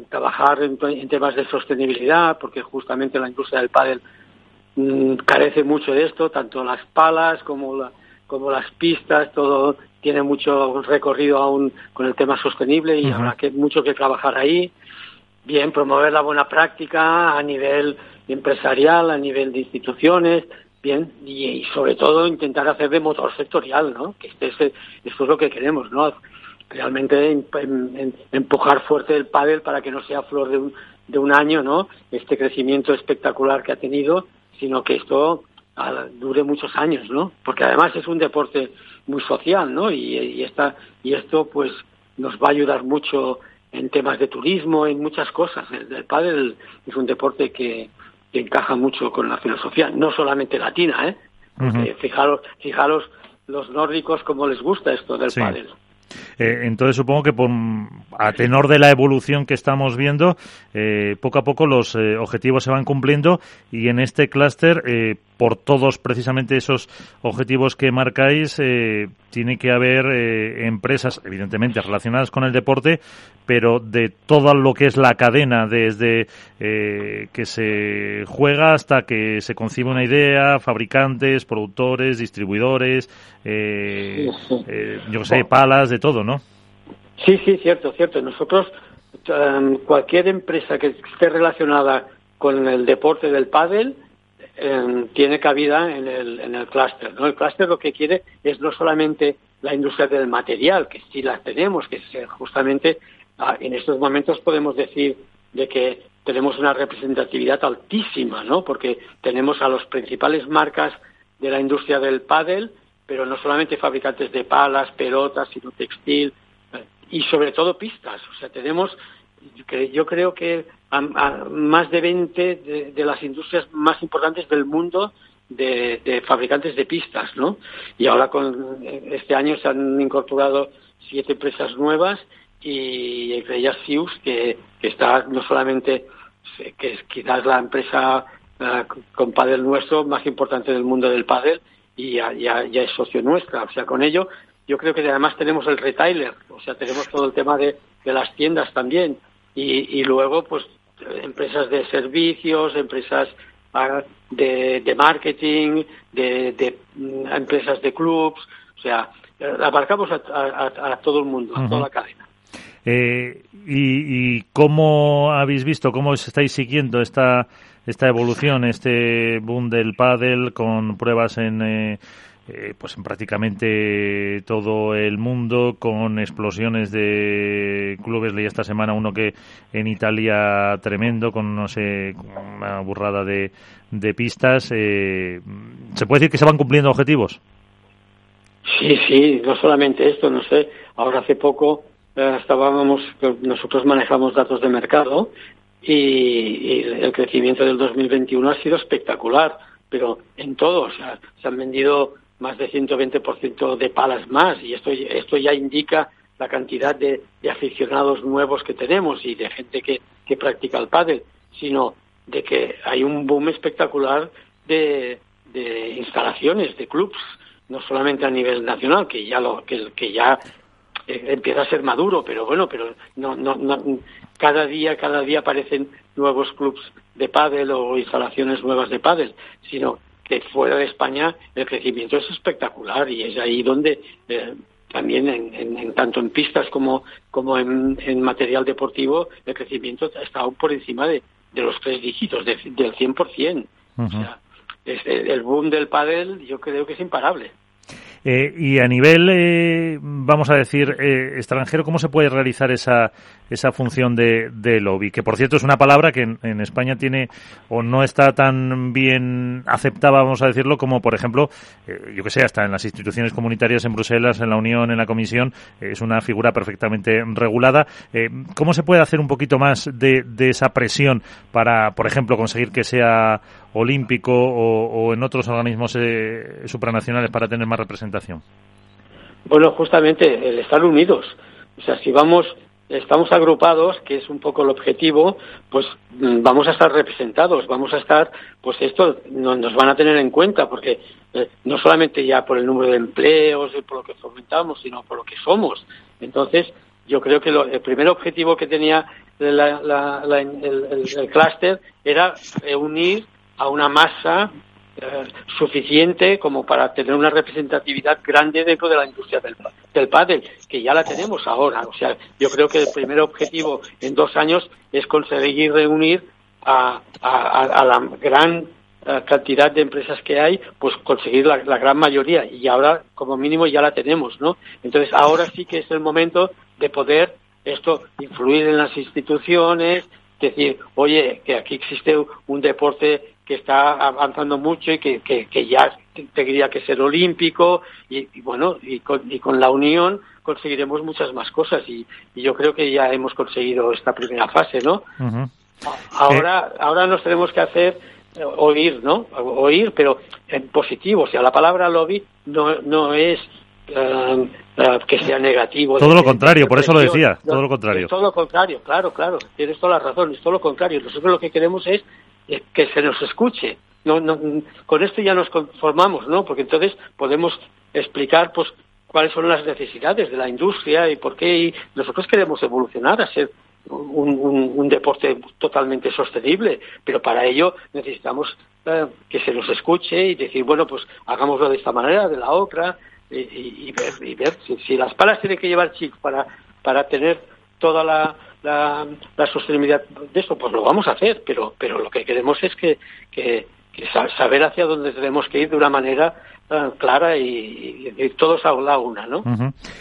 trabajar en, temas de sostenibilidad, porque justamente la industria del pádel mm, carece mucho de esto, tanto las palas como, como las pistas, todo tiene mucho recorrido aún con el tema sostenible y habrá que, mucho que trabajar ahí. Bien, promover la buena práctica a nivel empresarial, a nivel de instituciones, bien, y, sobre todo intentar hacer de motor sectorial, ¿no? Que este es, esto es lo que queremos, ¿no? realmente empujar fuerte el pádel para que no sea flor de un, de un año, ¿no? Este crecimiento espectacular que ha tenido, sino que esto dure muchos años, ¿no? Porque además es un deporte muy social, ¿no? Y, y, esta, y esto, pues, nos va a ayudar mucho en temas de turismo, en muchas cosas. El, el pádel es un deporte que, encaja mucho con la filosofía, no solamente latina, ¿eh? fijaros, fijaros los nórdicos cómo les gusta esto del pádel. Eh, entonces supongo que por, a tenor de la evolución que estamos viendo, eh, poco a poco los eh, objetivos se van cumpliendo y en este clúster, por todos precisamente esos objetivos que marcáis, tiene que haber empresas, evidentemente relacionadas con el deporte, pero de todo lo que es la cadena, desde que se juega hasta que se concibe una idea, fabricantes, productores, distribuidores, yo sé, palas, de todo, ¿no? Sí, sí, cierto, cierto. Nosotros, em, cualquier empresa que esté relacionada con el deporte del pádel tiene cabida en el, en el clúster. ¿no? El clúster lo que quiere es no solamente la industria del material, que sí la tenemos, que es justamente ah, en estos momentos podemos decir de que tenemos una representatividad altísima, ¿no? Porque tenemos a las principales marcas de la industria del pádel, pero no solamente fabricantes de palas, pelotas, sino textil eh, y sobre todo pistas. O sea, tenemos, yo creo que más de 20 de, las industrias más importantes del mundo de, fabricantes de pistas, ¿no? Y ahora con este año se han incorporado siete empresas nuevas y entre ellas Sius, que, está no solamente, que es quizás la empresa uh, con pádel nuestro más importante del mundo del pádel y ya, ya, ya, es socio nuestra. O sea, con ello yo creo que además tenemos el retailer, o sea, tenemos todo el tema de, de las tiendas también y, y luego pues empresas de servicios, empresas de, de marketing, de, de, mm, empresas de clubs, o sea, abarcamos a, a, a todo el mundo, a toda la cadena. Eh, y, y, cómo habéis visto, cómo estáis siguiendo esta, esta evolución, este boom del pádel con pruebas en, eh, eh, pues en prácticamente todo el mundo, con explosiones de clubes. Leí esta semana uno que en Italia tremendo, con no sé, una burrada de, de pistas. Eh, ¿Se puede decir que se van cumpliendo objetivos? Sí, sí, no solamente esto, no sé. Ahora hace poco eh, estábamos, nosotros manejamos datos de mercado y, el crecimiento del 2021 ha sido espectacular, pero en todo, o sea, se han vendido más de 120% de palas más y esto, esto ya indica la cantidad de, aficionados nuevos que tenemos y de gente que, que practica el pádel, sino de que hay un boom espectacular de, de instalaciones, de clubs, no solamente a nivel nacional, que ya lo, que, que ya eh, empieza a ser maduro, pero bueno, pero no, no, no, cada día, cada día aparecen nuevos clubs de pádel o instalaciones nuevas de pádel, sino que fuera de España el crecimiento es espectacular y es ahí donde eh, también en, en, tanto en pistas como, como en, en, material deportivo el crecimiento está aún por encima de, de los tres dígitos, de, del 100%. Uh o sea, es, el boom del pádel yo creo que es imparable. Eh, y a nivel, eh, vamos a decir, eh, extranjero, ¿cómo se puede realizar esa, esa función de, de lobby? Que, por cierto, es una palabra que en, España tiene o no está tan bien aceptada, vamos a decirlo, como, por ejemplo, yo que sé, hasta en las instituciones comunitarias en Bruselas, en la Unión, en la Comisión, es una figura perfectamente regulada. ¿Cómo se puede hacer un poquito más de, de esa presión para, por ejemplo, conseguir que sea olímpico o, en otros organismos supranacionales para tener más representación? Bueno, justamente el estar unidos. O sea, si vamos, estamos agrupados, que es un poco el objetivo, pues mm, vamos a estar representados, vamos a estar, pues esto nos van a tener en cuenta, porque eh, no solamente ya por el número de empleos y por lo que fomentamos, sino por lo que somos. Entonces, yo creo que el primer objetivo que tenía la, la, el, el clúster era reunir a una masa eh, suficiente como para tener una representatividad grande dentro de la industria del, del pádel, que ya la tenemos ahora. O sea, yo creo que el primer objetivo en dos años es conseguir reunir a, a, la gran eh, cantidad de empresas que hay, pues conseguir la, la, gran mayoría y ahora como mínimo ya la tenemos, ¿no? Entonces ahora sí que es el momento de poder esto influir en las instituciones, decir, oye, que aquí existe un deporte que está avanzando mucho y que, que, que ya tendría que ser olímpico y, y bueno, y con, y con, la unión conseguiremos muchas más cosas y, y, yo creo que ya hemos conseguido esta primera fase, ¿no? Uh -huh. Ahora, eh. ahora nos tenemos que hacer eh, oír, ¿no? Oír, pero en positivo. O sea, la palabra lobby no, no es uh, uh, que sea negativo. Todo lo contrario, por eso lo decía, todo lo contrario. Es todo lo contrario, claro, claro, tienes toda la razón, es todo lo contrario. Nosotros lo que queremos es eh, que se nos escuche. No, no, con esto ya nos conformamos, ¿no? Porque entonces podemos explicar, pues, cuáles son las necesidades de la industria y por qué y nosotros queremos evolucionar a ser un, un, un deporte totalmente sostenible, pero para ello necesitamos eh, que se nos escuche y decir, bueno, pues hagámoslo de esta manera, de la otra, y, y, ver, y ver si, las palas tienen que llevar chip para, para tener toda la, la, la, sostenibilidad de esto, pues lo vamos a hacer, pero, pero lo que queremos es que, que, que saber hacia dónde tenemos que ir de una manera eh, clara y, todos a la una, ¿no?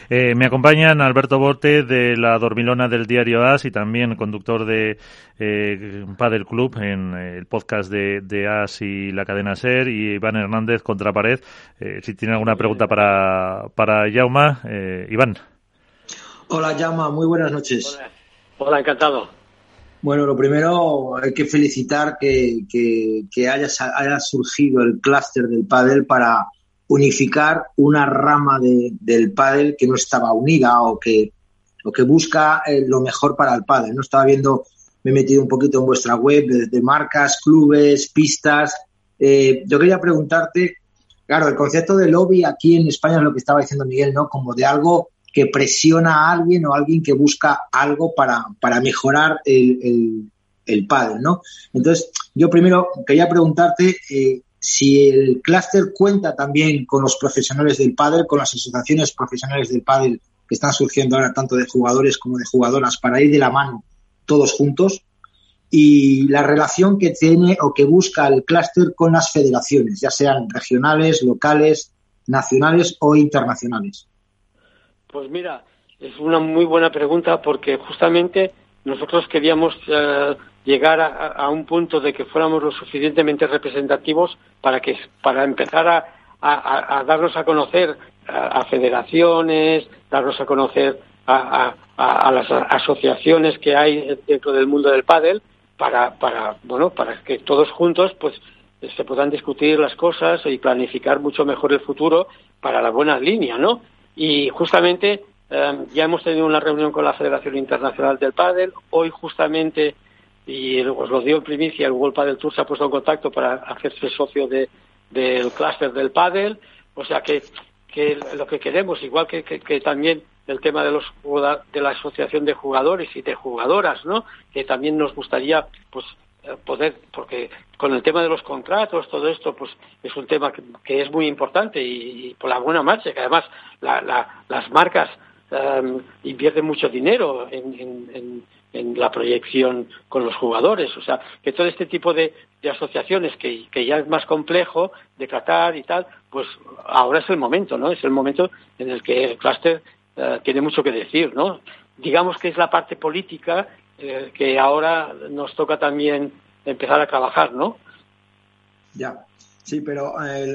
Eh, me acompañan Alberto Borte de la Dormilona del diario AS y también conductor de eh, Padel Club en el podcast de, de, AS y la cadena SER y Iván Hernández contra pared. si tiene alguna pregunta para, para Yauma, Iván. Hola Yauma, muy buenas noches. Hola, encantado. Bueno, lo primero hay que felicitar que, haya, surgido el clúster del pádel para unificar una rama de, del pádel que no estaba unida o que, o que busca eh, lo mejor para el pádel. No estaba viendo, me he metido un poquito en vuestra web de, marcas, clubes, pistas. Eh, yo quería preguntarte, claro, el concepto de lobby aquí en España es lo que estaba diciendo Miguel, ¿no? Como de algo que presiona a alguien o alguien que busca algo para, para mejorar el, el, el pádel, ¿no? Entonces, yo primero quería preguntarte eh, si el clúster cuenta también con los profesionales del pádel, con las asociaciones profesionales del pádel que están surgiendo ahora tanto de jugadores como de jugadoras para ir de la mano todos juntos y la relación que tiene o que busca el clúster con las federaciones, ya sean regionales, locales, nacionales o internacionales. Pues mira, es una muy buena pregunta porque justamente nosotros queríamos eh, llegar a, un punto de que fuéramos lo suficientemente representativos para que para empezar a, darnos a conocer a, federaciones, darnos a conocer a, las asociaciones que hay dentro del mundo del pádel para para bueno para que todos juntos pues se puedan discutir las cosas y planificar mucho mejor el futuro para la buena línea, ¿no? Y justamente em, ya hemos tenido una reunión con la Federación Internacional del Pádel. Hoy justamente, y os lo dio en primicia, el World Padel Tour se ha puesto en contacto para hacerse socio de, del clúster del pádel. O sea que, que lo que queremos, igual que, que, también el tema de los de la asociación de jugadores y de jugadoras, ¿no? Que también nos gustaría, pues, poder, porque con el tema de los contratos, todo esto, pues es un tema que, es muy importante y, por la buena marcha, que además las marcas em, invierten mucho dinero en, la proyección con los jugadores. O sea, que todo este tipo de, asociaciones que, ya es más complejo de tratar y tal, pues ahora es el momento, ¿no? Es el momento en el que el clúster eh, tiene mucho que decir, ¿no? Digamos que es la parte política eh, que ahora nos toca también empezar a trabajar, ¿no? Ya, sí, pero eh,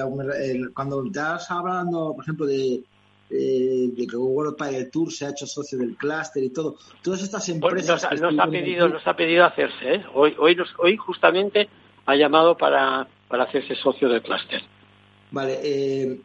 cuando estás hablando, por ejemplo, de, de que World Padel Tour se ha hecho socio del clúster y todo, todas estas empresas... nos, ha pedido, nos ha pedido hacerse, ¿eh? Hoy, hoy, hoy justamente ha llamado para, para hacerse socio del clúster. Vale, eh,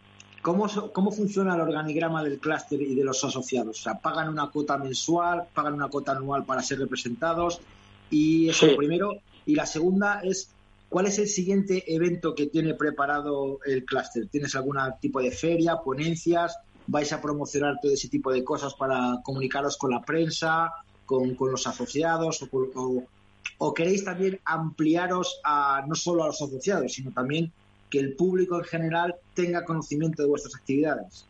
¿Cómo, ¿Cómo funciona el organigrama del clúster y de los asociados? O sea, ¿pagan una cuota mensual, pagan una cuota anual para ser representados? Y eso lo primero. Y la segunda es, ¿cuál es el siguiente evento que tiene preparado el clúster? ¿Tienes algún tipo de feria, ponencias? ¿Vais a promocionar todo ese tipo de cosas para comunicaros con la prensa, con, los asociados? O, o, queréis también ampliaros a no solo a los asociados, sino también que el público en general tenga conocimiento de vuestras actividades.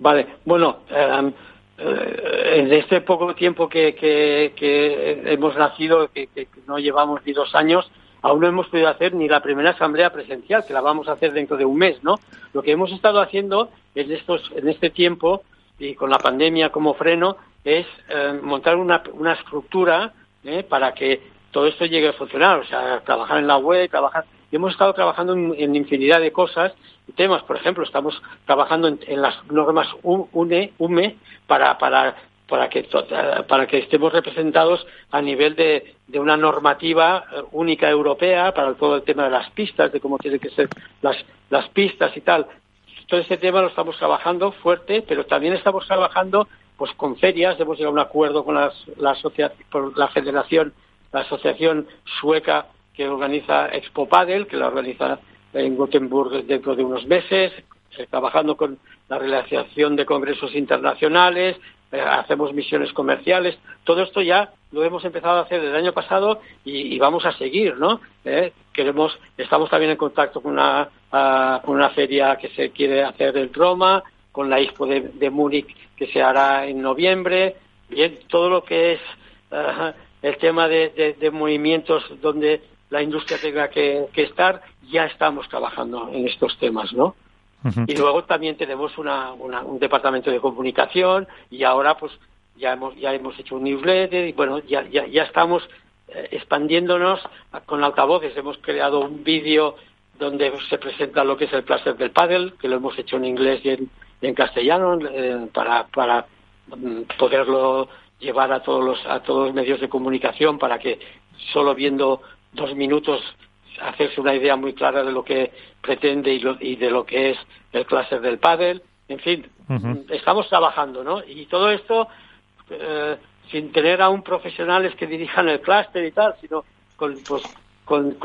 Vale, bueno, em, eh, en este poco tiempo que, hemos nacido, que, no llevamos ni dos años, aún no hemos podido hacer ni la primera asamblea presencial, que la vamos a hacer dentro de un mes, ¿no? Lo que hemos estado haciendo en, estos, en este tiempo, y con la pandemia como freno, es em, montar una, una estructura ¿eh? para que todo esto llegue a funcionar, o sea, trabajar en la web, trabajar y hemos estado trabajando en, infinidad de cosas y temas. Por ejemplo, estamos trabajando en, las normas UNE, UME para, para, para, que, para que estemos representados a nivel de, de una normativa eh, única europea para todo el tema de las pistas, de cómo tienen que ser las, las pistas y tal. Todo ese tema lo estamos trabajando fuerte, pero también estamos trabajando pues con ferias, hemos llegado a un acuerdo con las, la, la federación, la asociación sueca que organiza Expo Padel, que la organiza en Gothenburg dentro de unos meses, trabajando con la realización de congresos internacionales, eh, hacemos misiones comerciales, todo esto ya lo hemos empezado a hacer el año pasado y, vamos a seguir, ¿no? Eh, queremos, estamos también en contacto con una, ah, con una feria que se quiere hacer en Roma, con la Expo de, Múnich que se hará en noviembre, bien, todo lo que es ah, el tema de movimientos donde la industria tenga que, estar, ya estamos trabajando en estos temas, ¿no? Y luego también tenemos un departamento de comunicación y ahora pues ya hemos ya hemos hecho un newsletter y bueno ya ya, ya estamos eh, expandiéndonos con altavoces hemos creado un vídeo donde se presenta lo que es el clúster del paddle que lo hemos hecho en inglés y en, castellano eh, para para mm, poderlo llevar a todos los a todos los medios de comunicación para que solo viendo dos minutos hacerse una idea muy clara de lo que pretende y, de lo que es el clúster del paddle en fin estamos trabajando no y todo esto eh, sin tener aún profesionales que dirijan el clúster y tal, sino con, pues, con,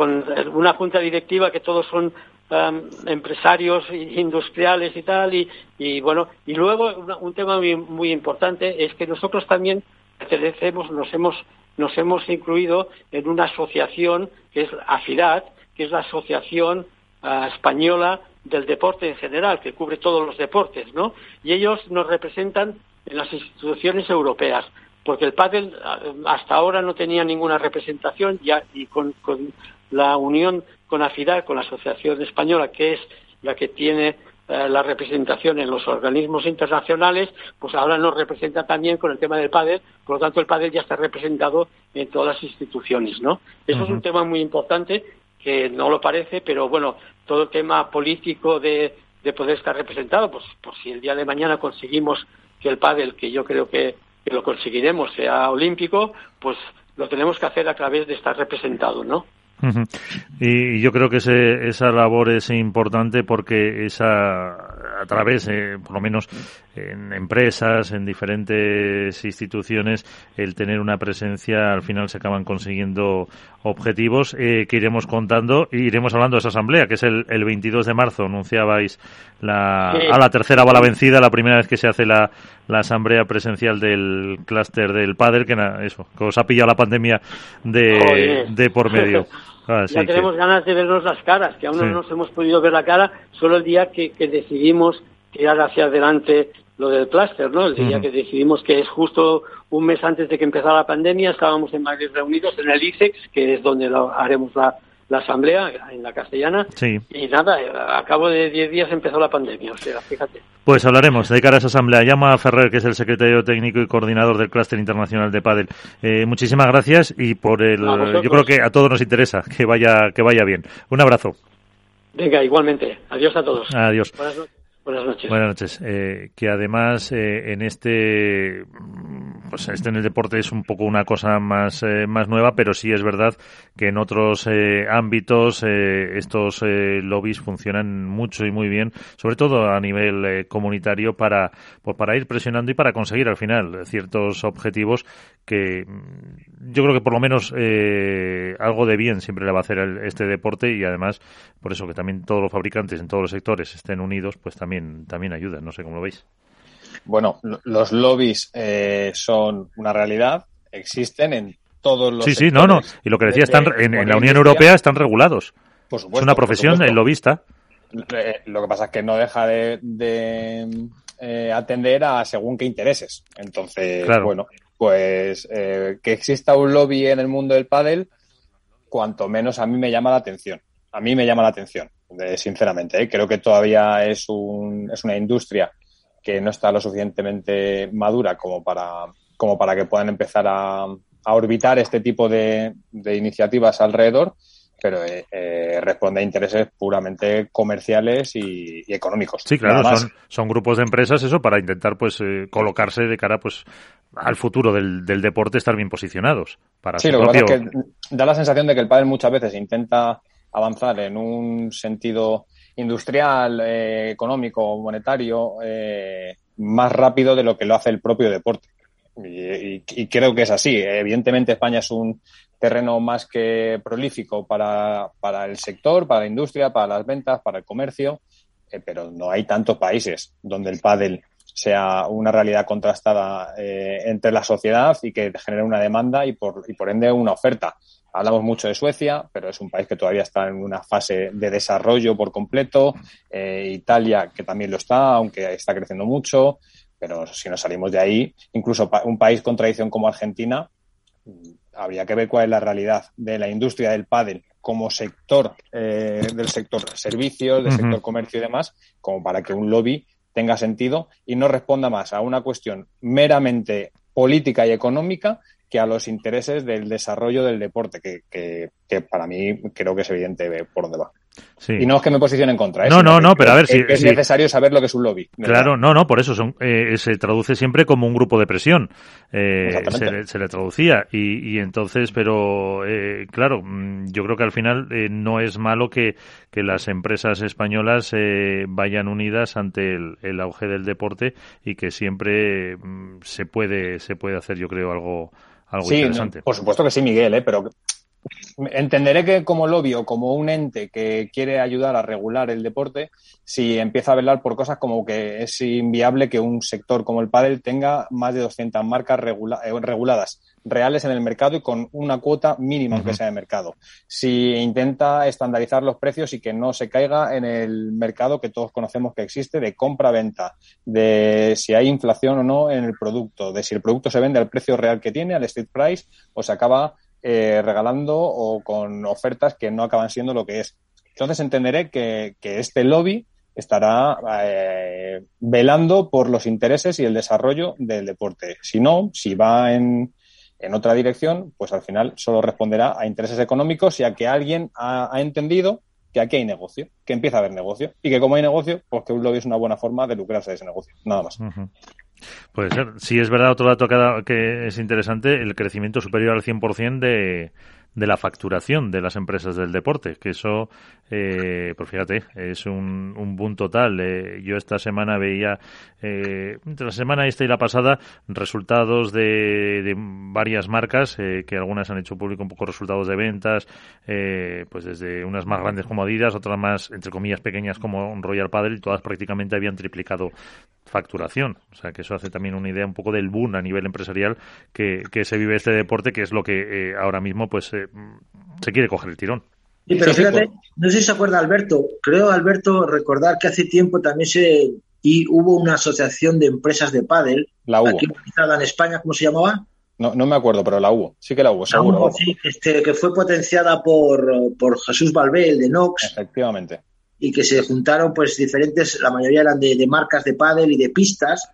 una junta directiva que todos son um, empresarios industriales y tal. Y, bueno, y luego un tema muy, muy importante es que nosotros también pertenecemos, nos hemos, nos hemos incluido en una asociación que es AFIDAD, que es la Asociación uh, Española del Deporte en general, que cubre todos los deportes, ¿no? Y ellos nos representan en las instituciones europeas, porque el pádel hasta ahora no tenía ninguna representación ya, y con, la unión con AFIDAR, con la Asociación Española, que es la que tiene eh, la representación en los organismos internacionales, pues ahora nos representa también con el tema del pádel, por lo tanto el pádel ya está representado en todas las instituciones, ¿no? Eso es un tema muy importante que no lo parece, pero bueno, todo el tema político de, de poder estar representado, pues, pues si el día de mañana conseguimos que el pádel, que yo creo que, lo conseguiremos, sea olímpico, pues lo tenemos que hacer a través de estar representado, ¿no? Y yo creo que esa labor es importante porque esa a través, eh, por lo menos en empresas, en diferentes instituciones, el tener una presencia, al final se acaban consiguiendo objetivos eh, que iremos contando y iremos hablando de esa asamblea, que es el, el 22 de marzo. Anunciabais la, a la tercera bala vencida, la primera vez que se hace la, la asamblea presencial del clúster del padre, que, eso, que os ha pillado la pandemia de, de por medio. ya tenemos ganas de vernos las caras, que aún no nos hemos podido ver la cara, solo el día que, que decidimos tirar hacia adelante lo del clúster, ¿no? El día que decidimos que es justo un mes antes de que empezara la pandemia, estábamos en Madrid reunidos en el ICEX, que es donde lo haremos la, la asamblea en la castellana. Sí. Y nada, a cabo de 10 días empezó la pandemia, o sea, fíjate. Pues hablaremos de cara a esa asamblea. Llama a Ferrer, que es el secretario técnico y coordinador del Clúster Internacional de Padel. Eh, muchísimas gracias y por el. yo creo que a todos nos interesa que vaya, que vaya bien. Un abrazo. Venga, igualmente. Adiós a todos. Adiós. Buenas noches. Buenas noches. Eh, que además eh, en este, pues este en el deporte es un poco una cosa más eh, más nueva, pero sí es verdad que en otros ámbitos estos lobbies funcionan mucho y muy bien, sobre todo a nivel comunitario para pues para ir presionando y para conseguir al final ciertos objetivos que mm, yo creo que por lo menos algo de bien siempre le va a hacer este deporte y además por eso que también todos los fabricantes en todos los sectores estén unidos, pues también también, ayuda. No sé cómo lo veis. Bueno, los lobbies eh, son una realidad, existen en todos los. Sí, sí, no, no. Y lo que decía, están, en, la Unión Europea están regulados. Por supuesto, es una profesión el lobista. Eh, lo que pasa es que no deja de, eh, atender a según qué intereses. Entonces, bueno, pues que exista un lobby en el mundo del pádel, cuanto menos a mí me llama la atención. A mí me llama la atención sinceramente. ¿eh? Creo que todavía es, un, es una industria que no está lo suficientemente madura como para, como para que puedan empezar a, a orbitar este tipo de, de iniciativas alrededor, pero eh, eh, responde a intereses puramente comerciales y, económicos. Sí, claro, son, son, grupos de empresas eso para intentar pues colocarse de cara pues al futuro del, del deporte, estar bien posicionados. Para sí, lo que pasa es que da la sensación de que el padre muchas veces intenta avanzar en un sentido industrial, eh, económico, monetario, eh, más rápido de lo que lo hace el propio deporte. Y, creo que es así. Evidentemente España es un terreno más que prolífico para, para el sector, para la industria, para las ventas, para el comercio, eh, pero no hay tantos países donde el pádel sea una realidad contrastada entre la sociedad y que genere una demanda y por, y por ende una oferta. Hablamos mucho de Suecia, pero es un país que todavía está en una fase de desarrollo por completo. Eh, Italia, que también lo está, aunque está creciendo mucho. Pero si nos salimos de ahí, incluso un país con tradición como Argentina, mm, habría que ver cuál es la realidad de la industria del pádel como sector eh, del sector servicios, del sector comercio y demás, como para que un lobby tenga sentido y no responda más a una cuestión meramente política y económica que a los intereses del desarrollo del deporte, que, que, que para mí creo que es evidente por dónde va. Y no es que me posicione en contra. ¿eh? No, no, no, pero a ver si. Es necesario saber lo que es un lobby. Claro, no, no, por eso son, eh, se traduce siempre como un grupo de presión. Eh, se, le, traducía. Y, y entonces, pero eh, claro, mm, yo creo que al final eh, no es malo que, que las empresas españolas vayan unidas ante el, el, auge del deporte y que siempre mm, se, puede, se puede hacer, yo creo, algo. Algo sí, interesante. por supuesto que sí, Miguel, ¿eh? pero entenderé que como lobby o como un ente que quiere ayudar a regular el deporte, si empieza a velar por cosas como que es inviable que un sector como el pádel tenga más de 200 marcas eh, reguladas reales en el mercado y con una cuota mínima, aunque sea de mercado. Si intenta estandarizar los precios y que no se caiga en el mercado que todos conocemos que existe de compra-venta, de si hay inflación o no en el producto, de si el producto se vende al precio real que tiene, al street price, o se acaba eh, regalando o con ofertas que no acaban siendo lo que es. Entonces entenderé que, este lobby estará eh, velando por los intereses y el desarrollo del deporte. Si no, si va en, otra dirección, pues al final solo responderá a intereses económicos y a que alguien ha, entendido que aquí hay negocio, que empieza a haber negocio y que como hay negocio, pues que un lobby es una buena forma de lucrarse de ese negocio, nada más. Puede ser. Si es verdad, otro dato que es interesante, el crecimiento superior al 100% de, de la facturación de las empresas del deporte, que eso, eh, pues fíjate, es un, un boom total. Eh, yo esta semana veía, eh, entre la semana esta y la pasada, resultados de, de varias marcas, eh, que algunas han hecho público un poco resultados de ventas, eh, pues desde unas más grandes como Adidas, otras más, entre comillas, pequeñas como Royal Padel, y todas prácticamente habían triplicado facturación. O sea, que eso hace también una idea un poco del boom a nivel empresarial que, que se vive este deporte, que es lo que eh, ahora mismo pues eh, se quiere coger el tirón. Sí, pero fíjate, no sé si se acuerda Alberto, creo Alberto recordar que hace tiempo también se y hubo una asociación de empresas de pádel la hubo. aquí en España, ¿cómo se llamaba? No, no me acuerdo, pero la hubo. Sí que la hubo, seguro. sí, este, que fue potenciada por, por Jesús Balbé, el de Nox. Efectivamente y que se juntaron pues diferentes, la mayoría eran de, marcas de pádel y de pistas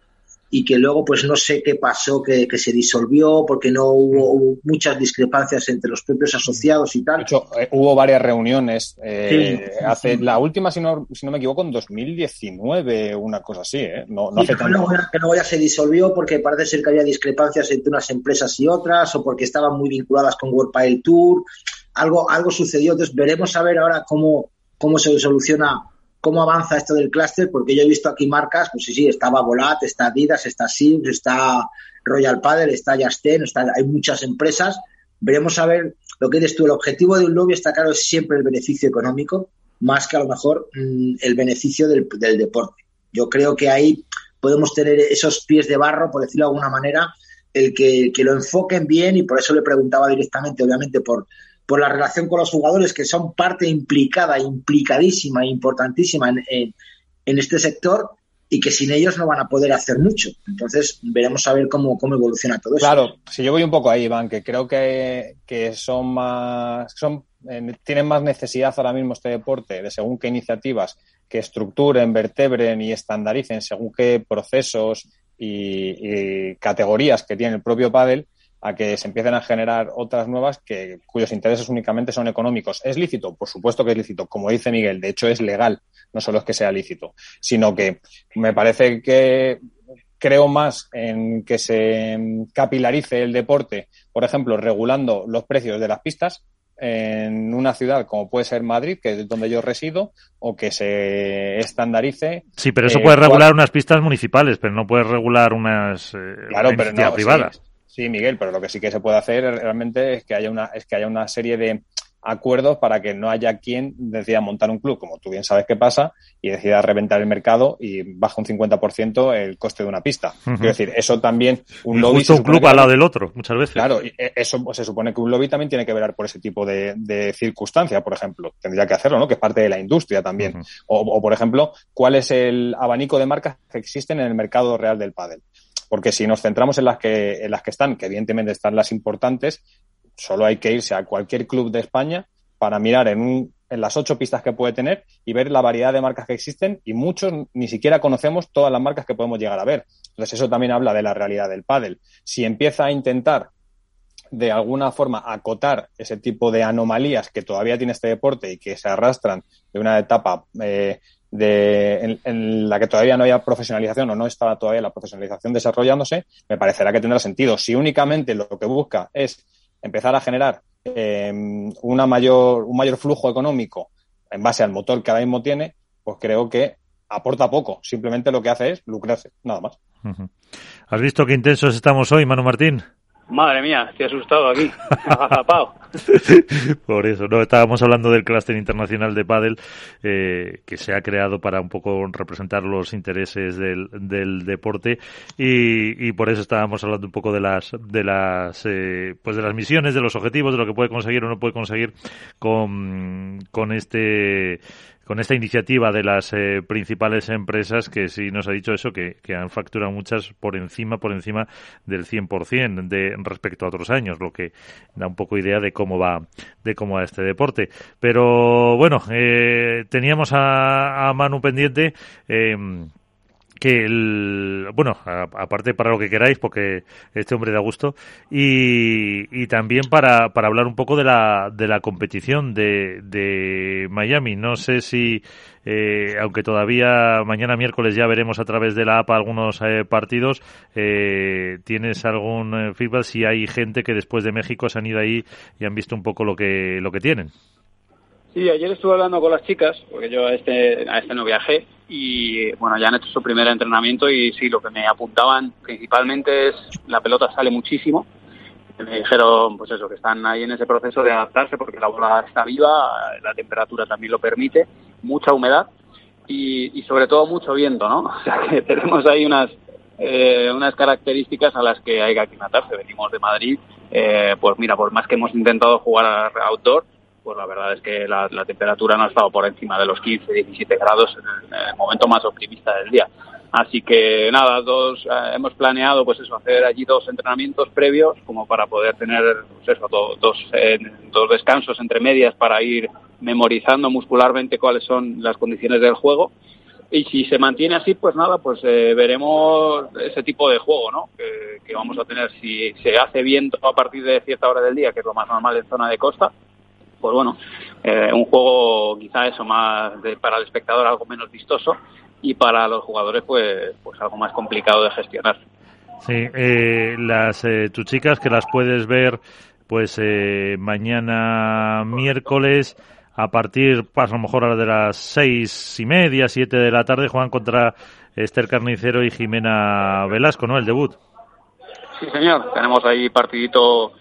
y que luego pues no sé qué pasó, que, se disolvió porque no hubo, muchas discrepancias entre los propios asociados y tal. De hecho, eh, hubo varias reuniones. Eh, hace La última, si no, si no me equivoco, en 2019, una cosa así. ¿eh? No, no hace tanto. que luego ya se disolvió porque parece ser que había discrepancias entre unas empresas y otras o porque estaban muy vinculadas con World Padel Tour. Algo, algo sucedió. Entonces veremos a ver ahora cómo, cómo se soluciona, cómo avanza esto del clúster, porque yo he visto aquí marcas, pues sí, sí, estaba Volat, está Adidas, está Sims, está Royal Padel, está Yasten, está, hay muchas empresas. Veremos a ver lo que dices tú. El objetivo de un lobby está claro, es siempre el beneficio económico, más que a lo mejor mm, el beneficio del, deporte. Yo creo que ahí podemos tener esos pies de barro, por decirlo de alguna manera, el que, que lo enfoquen bien y por eso le preguntaba directamente, obviamente, por, por la relación con los jugadores, que son parte implicada, implicadísima, importantísima en, este sector y que sin ellos no van a poder hacer mucho. Entonces, veremos a ver cómo, cómo evoluciona todo eso. Claro, si yo voy un poco ahí, Iván, que creo que, que son más, son, eh, tienen más necesidad ahora mismo este deporte de según qué iniciativas que estructuren, vertebren y estandaricen según qué procesos y, y categorías que tiene el propio pádel, a que se empiecen a generar otras nuevas que, cuyos intereses únicamente son económicos. ¿Es lícito? Por supuesto que es lícito. Como dice Miguel, de hecho es legal. No solo es que sea lícito, sino que me parece que creo más en que se capilarice el deporte, por ejemplo, regulando los precios de las pistas en una ciudad como puede ser Madrid, que es donde yo resido, o que se estandarice. Sí, pero eso puede regular unas pistas municipales, pero no puede regular unas eh, claro, pero privadas. Sí, Miguel, pero lo que sí que se puede hacer realmente es que haya una, es que haya una serie de acuerdos para que no haya quien decida montar un club, como tú bien sabes qué pasa, y decida reventar el mercado y baja un 50% el coste de una pista. Es decir, eso también un lobby... Justo un club al lado del otro, muchas veces. Claro, y e, eso pues, se supone que un lobby también tiene que velar por ese tipo de, de circunstancias, por ejemplo. Tendría que hacerlo, ¿no? Que es parte de la industria también. o, o, por ejemplo, ¿cuál es el abanico de marcas que existen en el mercado real del pádel? Porque si nos centramos en las que, en las que están, que evidentemente están las importantes, solo hay que irse a cualquier club de España para mirar en, en las ocho pistas que puede tener y ver la variedad de marcas que existen y muchos ni siquiera conocemos todas las marcas que podemos llegar a ver. Entonces eso también habla de la realidad del pádel. Si empieza a intentar de alguna forma acotar ese tipo de anomalías que todavía tiene este deporte y que se arrastran de una etapa eh, de, en, la que todavía no había profesionalización o no estaba todavía la profesionalización desarrollándose, me parecerá que tendrá sentido. Si únicamente lo que busca es empezar a generar eh, una mayor, un mayor flujo económico en base al motor que ahora mismo tiene, pues creo que aporta poco. Simplemente lo que hace es lucrarse, nada más. ¿Has visto qué intensos estamos hoy, Manu Martín? Madre mía, estoy asustado aquí. Por eso, no estábamos hablando del clúster internacional de pádel eh, que se ha creado para un poco representar los intereses del, del deporte y, y, por eso estábamos hablando un poco de las de las eh, pues de las misiones, de los objetivos, de lo que puede conseguir o no puede conseguir con con este con esta iniciativa de las eh, principales empresas que sí nos ha dicho eso, que, que, han facturado muchas por encima, por encima del 100% de, respecto a otros años, lo que da un poco idea de cómo va, de cómo va este deporte. Pero bueno, eh, teníamos a, a Manu pendiente. Eh, que el, bueno, aparte para lo que queráis, porque este hombre da gusto, y, y también para, para hablar un poco de la, de la competición de, de Miami. No sé si, eh, aunque todavía mañana miércoles ya veremos a través de la APA algunos eh, partidos, eh, ¿tienes algún eh, feedback si hay gente que después de México se han ido ahí y han visto un poco lo que, lo que tienen? Sí, ayer estuve hablando con las chicas, porque yo a este, a este no viajé, y bueno, ya han hecho su primer entrenamiento y sí, lo que me apuntaban principalmente es la pelota sale muchísimo. Me dijeron, pues eso, que están ahí en ese proceso de adaptarse porque la bola está viva, la temperatura también lo permite, mucha humedad y, sobre todo mucho viento, ¿no? O sea que tenemos ahí unas, eh, unas características a las que hay que aclimatarse. Venimos de Madrid, eh, pues mira, por más que hemos intentado jugar outdoor, pues la verdad es que la, la, temperatura no ha estado por encima de los 15, 17 grados en el, en el momento más optimista del día. Así que nada, dos, eh, hemos planeado pues eso, hacer allí dos entrenamientos previos como para poder tener pues eso, do, dos, dos descansos entre medias para ir memorizando muscularmente cuáles son las condiciones del juego. Y si se mantiene así, pues nada, pues eh, veremos ese tipo de juego, ¿no? Que, que vamos a tener. Si se hace viento a partir de cierta hora del día, que es lo más normal en zona de costa, pues bueno, eh, un juego quizá eso más de, para el espectador algo menos vistoso y para los jugadores pues pues algo más complicado de gestionar. Sí, eh, las eh, tus chicas que las puedes ver pues eh, mañana miércoles a partir pues, a lo mejor de las seis y media siete de la tarde juegan contra Esther Carnicero y Jimena Velasco, ¿no? El debut. Sí, señor. Tenemos ahí partidito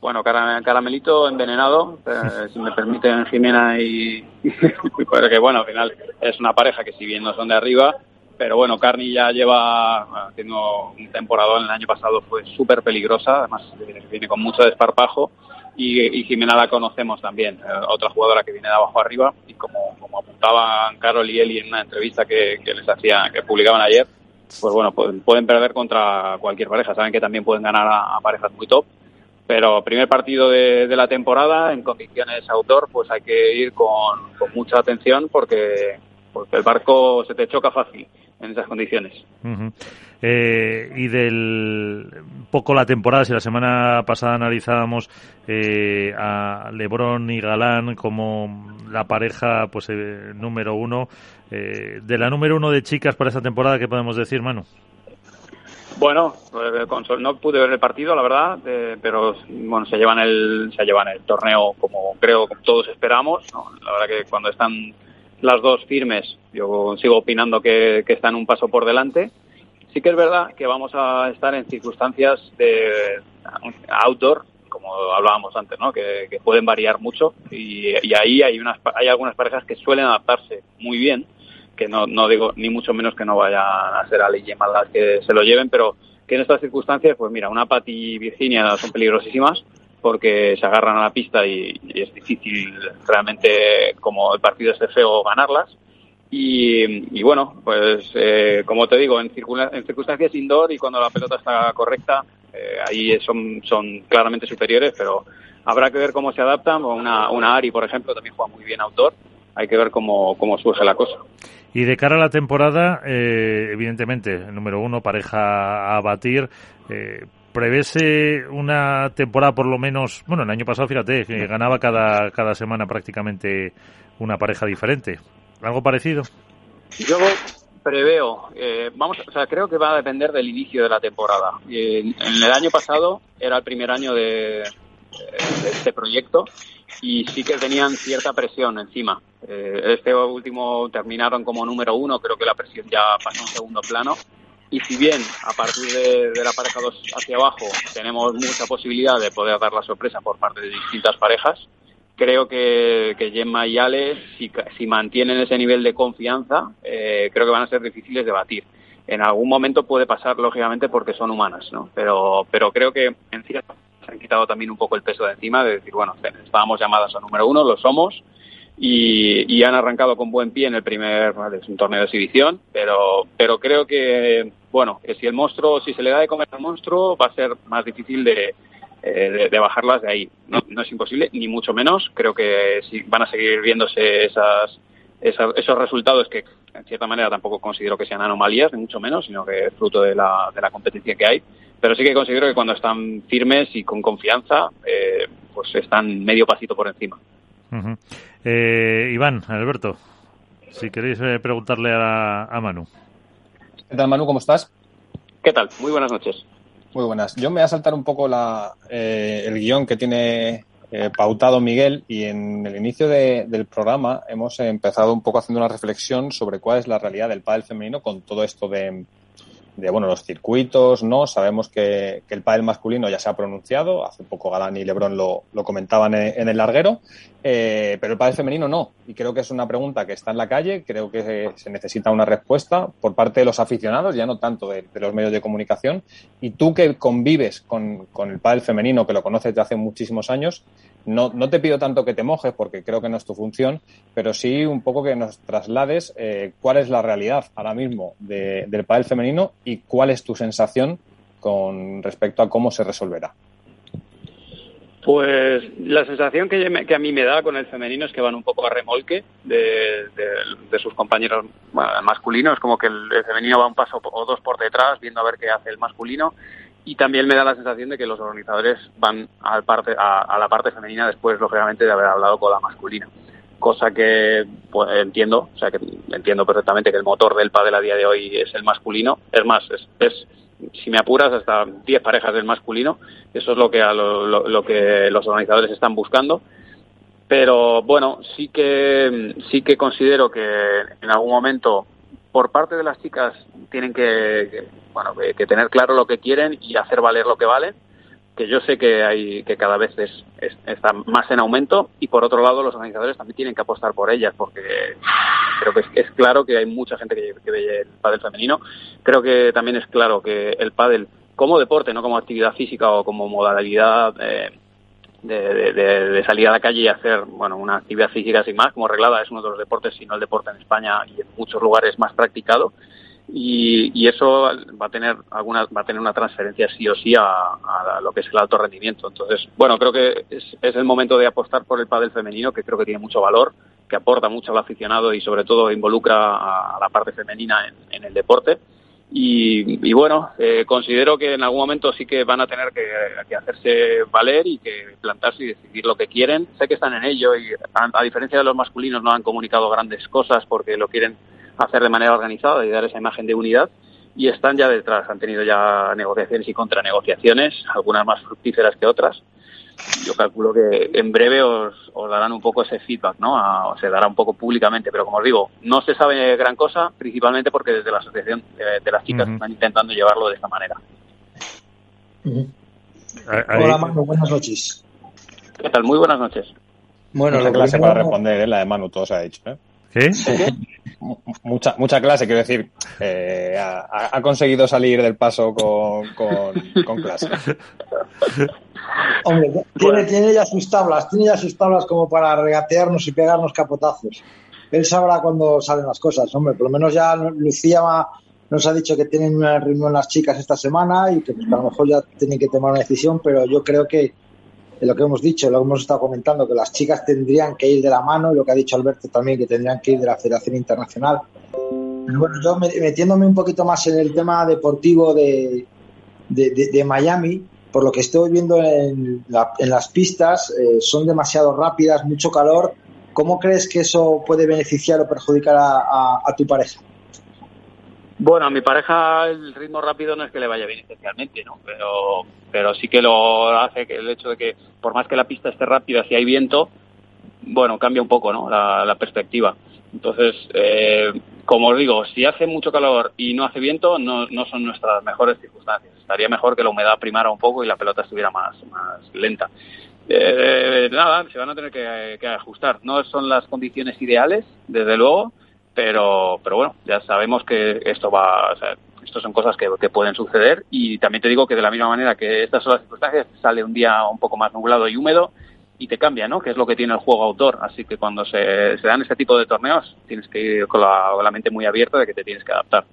bueno, caramelito envenenado, eh, si me permiten Jimena y, porque bueno, al final es una pareja que si bien no son de arriba, pero bueno, Carni ya lleva haciendo un temporada el año pasado fue súper peligrosa, además viene con mucho desparpajo y, y, Jimena la conocemos también, eh, otra jugadora que viene de abajo arriba y como, como apuntaban Carol y Eli en una entrevista que, que les hacía, que publicaban ayer, pues bueno, pueden, pueden perder contra cualquier pareja, saben que también pueden ganar a, a parejas muy top pero primer partido de, de, la temporada en condiciones outdoor, pues hay que ir con, mucha atención porque, porque el barco se te choca fácil en esas condiciones. Eh, y del poco la temporada, si la semana pasada analizábamos eh, a Lebron y Galán como la pareja pues eh, número uno, eh, de la número uno de chicas para esta temporada, ¿qué podemos decir, Manu? Bueno, no pude ver el partido, la verdad, eh, pero bueno, se llevan el se llevan el torneo como creo como todos esperamos. La verdad que cuando están las dos firmes, yo sigo opinando que, que están un paso por delante. Sí que es verdad que vamos a estar en circunstancias de outdoor, como hablábamos antes, ¿no? Que, que pueden variar mucho y, y ahí hay unas hay algunas parejas que suelen adaptarse muy bien que no, no digo ni mucho menos que no vayan a ser Ali y las que se lo lleven, pero que en estas circunstancias, pues mira, una Pat y Virginia son peligrosísimas porque se agarran a la pista y, es difícil realmente, como el partido es de feo, ganarlas. Y, y bueno, pues eh, como te digo, en, en, circunstancias indoor y cuando la pelota está correcta, Eh, ahí son, son claramente superiores, pero habrá que ver cómo se adaptan. Una, una Ari, por ejemplo, también juega muy bien outdoor. Hay que ver cómo, cómo surge la cosa. Y de cara a la temporada, eh, evidentemente, número uno, pareja a batir. Eh, ¿Prevese una temporada por lo menos, bueno, el año pasado, fíjate, que ganaba cada, cada semana prácticamente una pareja diferente? ¿Algo parecido? Yo preveo, eh, vamos, o sea, creo que va a depender del inicio de la temporada. en el año pasado era el primer año de, de este proyecto y sí que tenían cierta presión encima. Eh, este último terminaron como número uno, creo que la presión ya pasó a un segundo plano. Y si bien a partir de, la pareja 2 hacia abajo tenemos mucha posibilidad de poder dar la sorpresa por parte de distintas parejas, creo que, que Gemma y Ale, si, si mantienen ese nivel de confianza, eh, creo que van a ser difíciles de batir. En algún momento puede pasar, lógicamente, porque son humanas, ¿no? Pero, pero creo que en cierta se han quitado también un poco el peso de encima de decir, bueno, estábamos llamadas a número uno, lo somos, y, han arrancado con buen pie en el primer, torneo de exhibición, pero, pero creo que, bueno, que si el monstruo, si se le da de comer al monstruo, va a ser más difícil de, eh, de, bajarlas de ahí. No, no, es imposible, ni mucho menos. Creo que si van a seguir viéndose esas, esos resultados que en cierta manera tampoco considero que sean anomalías, ni mucho menos, sino que es fruto de la, de la competencia que hay pero sí que considero que cuando están firmes y con confianza, eh, pues están medio pasito por encima. eh, Iván, Alberto, si queréis eh, preguntarle a, a, Manu. ¿Qué tal, Manu? ¿Cómo estás? ¿Qué tal? Muy buenas noches. Muy buenas. Yo me voy a saltar un poco la, eh, el guion que tiene eh, pautado Miguel y en el inicio de, del programa hemos empezado un poco haciendo una reflexión sobre cuál es la realidad del pádel femenino con todo esto de de bueno los circuitos, ¿no? Sabemos que, que el pádel masculino ya se ha pronunciado, hace poco Galán y Lebron lo, lo comentaban en, el larguero, eh, pero el pádel femenino no. Y creo que es una pregunta que está en la calle, creo que se, necesita una respuesta por parte de los aficionados, ya no tanto de, los medios de comunicación. Y tú que convives con, con el pádel femenino, que lo conoces de hace muchísimos años, no, no te pido tanto que te mojes, porque creo que no es tu función, pero sí un poco que nos traslades eh, cuál es la realidad ahora mismo de, del pádel femenino y cuál es tu sensación con respecto a cómo se resolverá. Pues la sensación que, a mí me da con el femenino es que van un poco a remolque de, sus compañeros masculinos, como que el, el, femenino va un paso o dos por detrás, viendo a ver qué hace el masculino, y también me da la sensación de que los organizadores van al parte, a, a, la parte femenina después, lógicamente, de haber hablado con la masculina. Cosa que pues, entiendo, o sea, que entiendo perfectamente que el motor del pádel a día de hoy es el masculino. Es más, es, es si me apuras, hasta 10 parejas del masculino. Eso es lo que, a lo, que los organizadores están buscando pero bueno sí que sí que considero que en algún momento por parte de las chicas tienen que, que bueno, que, tener claro lo que quieren y hacer valer lo que valen, que yo sé que hay que cada vez es, es, está más en aumento y por otro lado los organizadores también tienen que apostar por ellas porque creo que es, claro que hay mucha gente que, ve el pádel femenino. Creo que también es claro que el pádel como deporte, no como actividad física o como modalidad eh, de, salir a la calle y hacer bueno una actividad física sin más como reglada es uno de los deportes si no el deporte en España y en muchos lugares más practicado y, y eso va a tener alguna va a tener una transferencia sí o sí a, lo que es el alto rendimiento entonces bueno creo que es, es el momento de apostar por el pádel femenino que creo que tiene mucho valor que aporta mucho al aficionado y sobre todo involucra a, la parte femenina en, en el deporte y, y bueno, eh, considero que en algún momento sí que van a tener que, que, hacerse valer y que plantarse y decidir lo que quieren. Sé que están en ello y a, diferencia de los masculinos no han comunicado grandes cosas porque lo quieren hacer de manera organizada y dar esa imagen de unidad y están ya detrás. Han tenido ya negociaciones y contranegociaciones, algunas más fructíferas que otras yo calculo que en breve os, os darán un poco ese feedback, ¿no? A, o se dará un poco públicamente, pero como os digo, no se sabe gran cosa, principalmente porque desde la asociación de, de las chicas uh -huh. están intentando llevarlo de esta manera. Uh -huh. Hola, Manu, buenas noches. ¿Qué tal? Muy buenas noches. Bueno, la clase para responder, ¿eh? la de Manu, todo se ha dicho, ¿eh? Mucha, mucha clase, quiero decir, eh, ha, ha, conseguido salir del paso con, con, con clase. Hombre, tiene, tiene ya sus tablas, tiene ya sus tablas como para regatearnos y pegarnos capotazos. Él sabrá cuándo salen las cosas, hombre, por lo menos ya Lucía nos ha dicho que tienen una reunión las chicas esta semana y que, pues, a lo mejor ya tienen que tomar una decisión, pero yo creo que lo que hemos dicho, lo hemos estado comentando, que las chicas tendrían que ir de la mano y lo que ha dicho Alberto también, que tendrían que ir de la Federación Internacional. Bueno, yo metiéndome un poquito más en el tema deportivo de, de, Miami, por lo que estoy viendo en, en las pistas, eh, son demasiado rápidas, mucho calor. ¿Cómo crees que eso puede beneficiar o perjudicar a tu pareja? Bueno, a mi pareja el ritmo rápido no es que le vaya bien especialmente, ¿no? Pero, pero sí que lo hace que el hecho de que por más que la pista esté rápida, si hay viento, bueno, cambia un poco, ¿no? La, perspectiva. Entonces, eh, como os digo, si hace mucho calor y no hace viento, no, no son nuestras mejores circunstancias. Estaría mejor que la humedad primara un poco y la pelota estuviera más, más lenta. Eh, nada, se van a tener que, que ajustar. No son las condiciones ideales, desde luego, pero, pero bueno, ya sabemos que esto va, o sea, son cosas que, pueden suceder y también te digo que de la misma manera que estas son las circunstancias, sale un día un poco más nublado y húmedo y te cambia, ¿no? Que es lo que tiene el juego autor. Así que cuando se, dan este tipo de torneos tienes que ir con la, mente muy abierta de que te tienes que adaptar.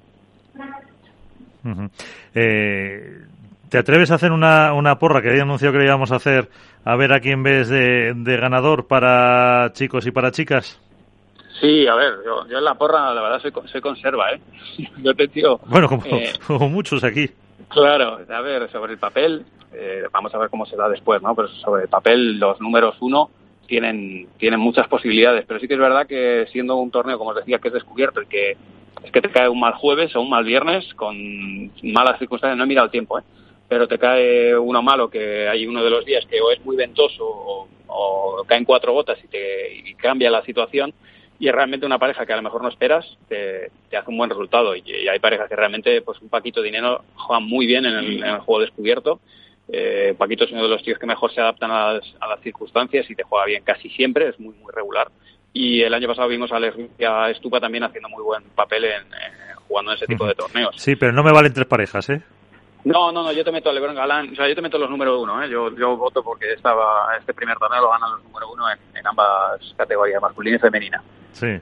Eh, ¿Te atreves a hacer una, una porra que había anunciado que le íbamos a hacer a ver a quién ves de ganador para chicos y para chicas? Sí, a ver, yo, yo en la porra la verdad soy, soy conserva, ¿eh? Yo te digo... Bueno, eh, como, muchos aquí. Claro, a ver, sobre el papel, eh, vamos a ver cómo se da después, ¿no? Pero sobre el papel los números uno tienen, tienen muchas posibilidades, pero sí que es verdad que siendo un torneo, como os decía, que es descubierto y que es que te cae un mal jueves o un mal viernes con malas circunstancias, no he mirado el tiempo, ¿eh? pero te cae uno malo que hay uno de los días que o es muy ventoso o, o caen cuatro gotas y te y cambia la situación, y es realmente una pareja que a lo mejor no esperas, te, hace un buen resultado. Y, hay parejas que realmente, pues un Paquito de dinero juegan muy bien en el, juego descubierto. Eh, Paquito es uno de los tíos que mejor se adaptan a las, circunstancias y te juega bien casi siempre, es muy, muy regular. Y el año pasado vimos a Alex Estupa también haciendo muy buen papel en, jugando en ese tipo de torneos. Sí, pero no me valen tres parejas, ¿eh? No, no, no, yo te meto a Lebron Galán, o sea, yo te meto los número uno, ¿eh? yo, yo voto porque estaba este primer torneo lo ganan los número uno en ambas categorías, masculina y femenina. Sí.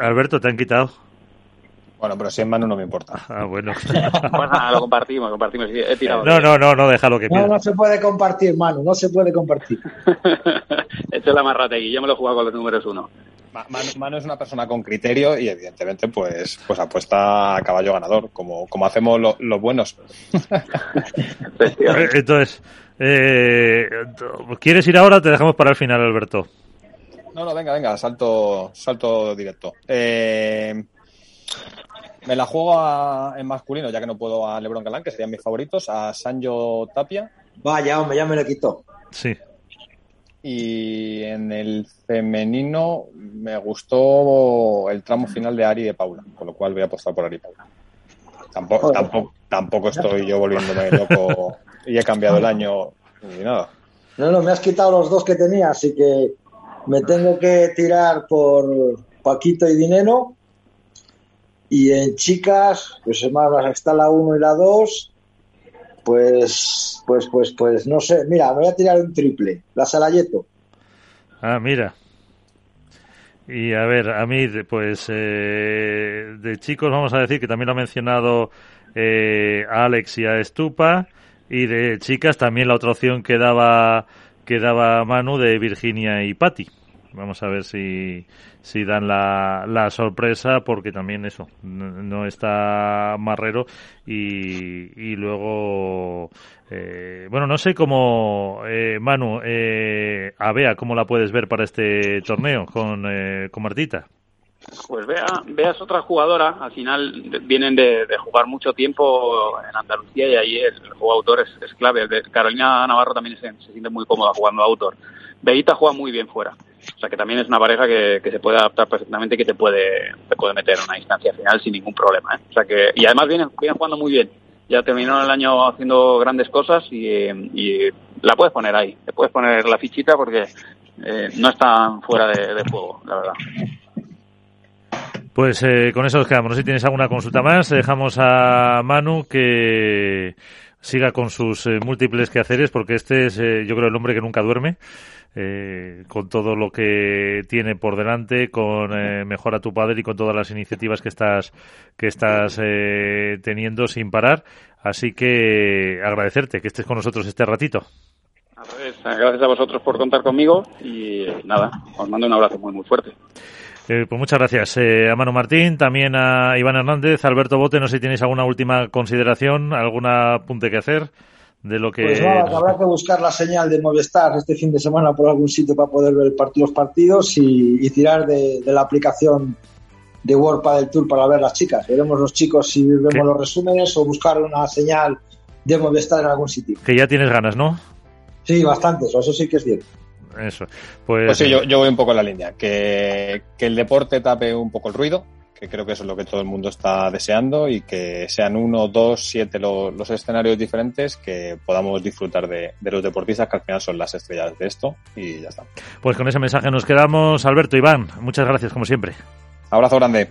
Alberto, ¿te han quitado? Bueno, pero si en mano no me importa. Ah, bueno. pues nada, lo compartimos, compartimos. He tirado no, no, no, no, déjalo que No, no se puede compartir, Manu, no se puede compartir. Esto es la marrategui, yo me lo he jugado con los números uno. Manu, es una persona con criterio y evidentemente pues pues apuesta a caballo ganador, como, como hacemos los buenos. Entonces, eh, ¿quieres ir ahora o te dejamos para el final, Alberto? No, no, venga, venga, salto, salto directo. Eh, me la juego en masculino, ya que no puedo a Lebron Galán, que serían mis favoritos, a Sanjo Tapia. Vaya, hombre, ya me lo quitó. Sí. Y en el femenino me gustó el tramo final de Ari y de Paula, con lo cual voy a apostar por Ari y Paula. Tampoco, tampoco, tampoco estoy yo volviéndome loco y he cambiado el año ni nada. No, no, me has quitado los dos que tenía, así que me tengo que tirar por Paquito y Dinero. Y en chicas, pues más está la 1 y la 2. Pues, pues, pues, pues, no sé. Mira, me voy a tirar un triple. La Salayeto. Ah, mira. Y a ver, a mí, pues, eh, de chicos vamos a decir que también lo ha mencionado eh, Alex y a Estupa. Y de chicas también la otra opción que daba quedaba Manu de Virginia y Patty. Vamos a ver si, si dan la, la sorpresa, porque también eso, no, está Marrero. Y, y luego, eh, bueno, no sé cómo, eh, Manu, eh, a Bea, ¿cómo la puedes ver para este torneo con, eh, con Martita? Pues vea, veas otra jugadora, al final vienen de, jugar mucho tiempo en Andalucía y ahí el, juego autor es, clave. Carolina Navarro también se, siente muy cómoda jugando autor. Beita juega muy bien fuera. O sea que también es una pareja que, se puede adaptar perfectamente y que te puede, te puede meter en una instancia final sin ningún problema. ¿eh? O sea que, y además vienen, vienen jugando muy bien. Ya terminó el año haciendo grandes cosas y, la puedes poner ahí. Te puedes poner la fichita porque eh, no están fuera de, de juego, la verdad. Pues eh, con eso nos quedamos. No sé si tienes alguna consulta más. Dejamos a Manu que siga con sus eh, múltiples quehaceres, porque este es, eh, yo creo, el hombre que nunca duerme. Eh, con todo lo que tiene por delante, con Mejora tu Padre y con todas las iniciativas que estás, que estás teniendo sin parar. Así que agradecerte que estés con nosotros este ratito. Gracias a vosotros por contar conmigo y nada, os mando un abrazo muy, muy fuerte. Eh, pues muchas gracias eh, a Manu Martín, también a Iván Hernández, Alberto Bote. No sé si tenéis alguna última consideración, algún apunte que hacer de lo que. Pues nada, habrá que buscar la señal de Movistar este fin de semana por algún sitio para poder ver los partidos y, tirar de, la aplicación de World del Tour para ver las chicas. Veremos los chicos si vemos los resúmenes o buscar una señal de Movistar en algún sitio. Que ya tienes ganas, ¿no? Sí, bastantes, eso sí que es cierto. Eso. Pues, pues sí, yo, yo, voy un poco en la línea. Que, que, el deporte tape un poco el ruido, que creo que eso es lo que todo el mundo está deseando y que sean uno, dos, siete los, escenarios diferentes que podamos disfrutar de, de, los deportistas que al final son las estrellas de esto y ya está. Pues con ese mensaje nos quedamos. Alberto, Iván, muchas gracias como siempre. Abrazo grande.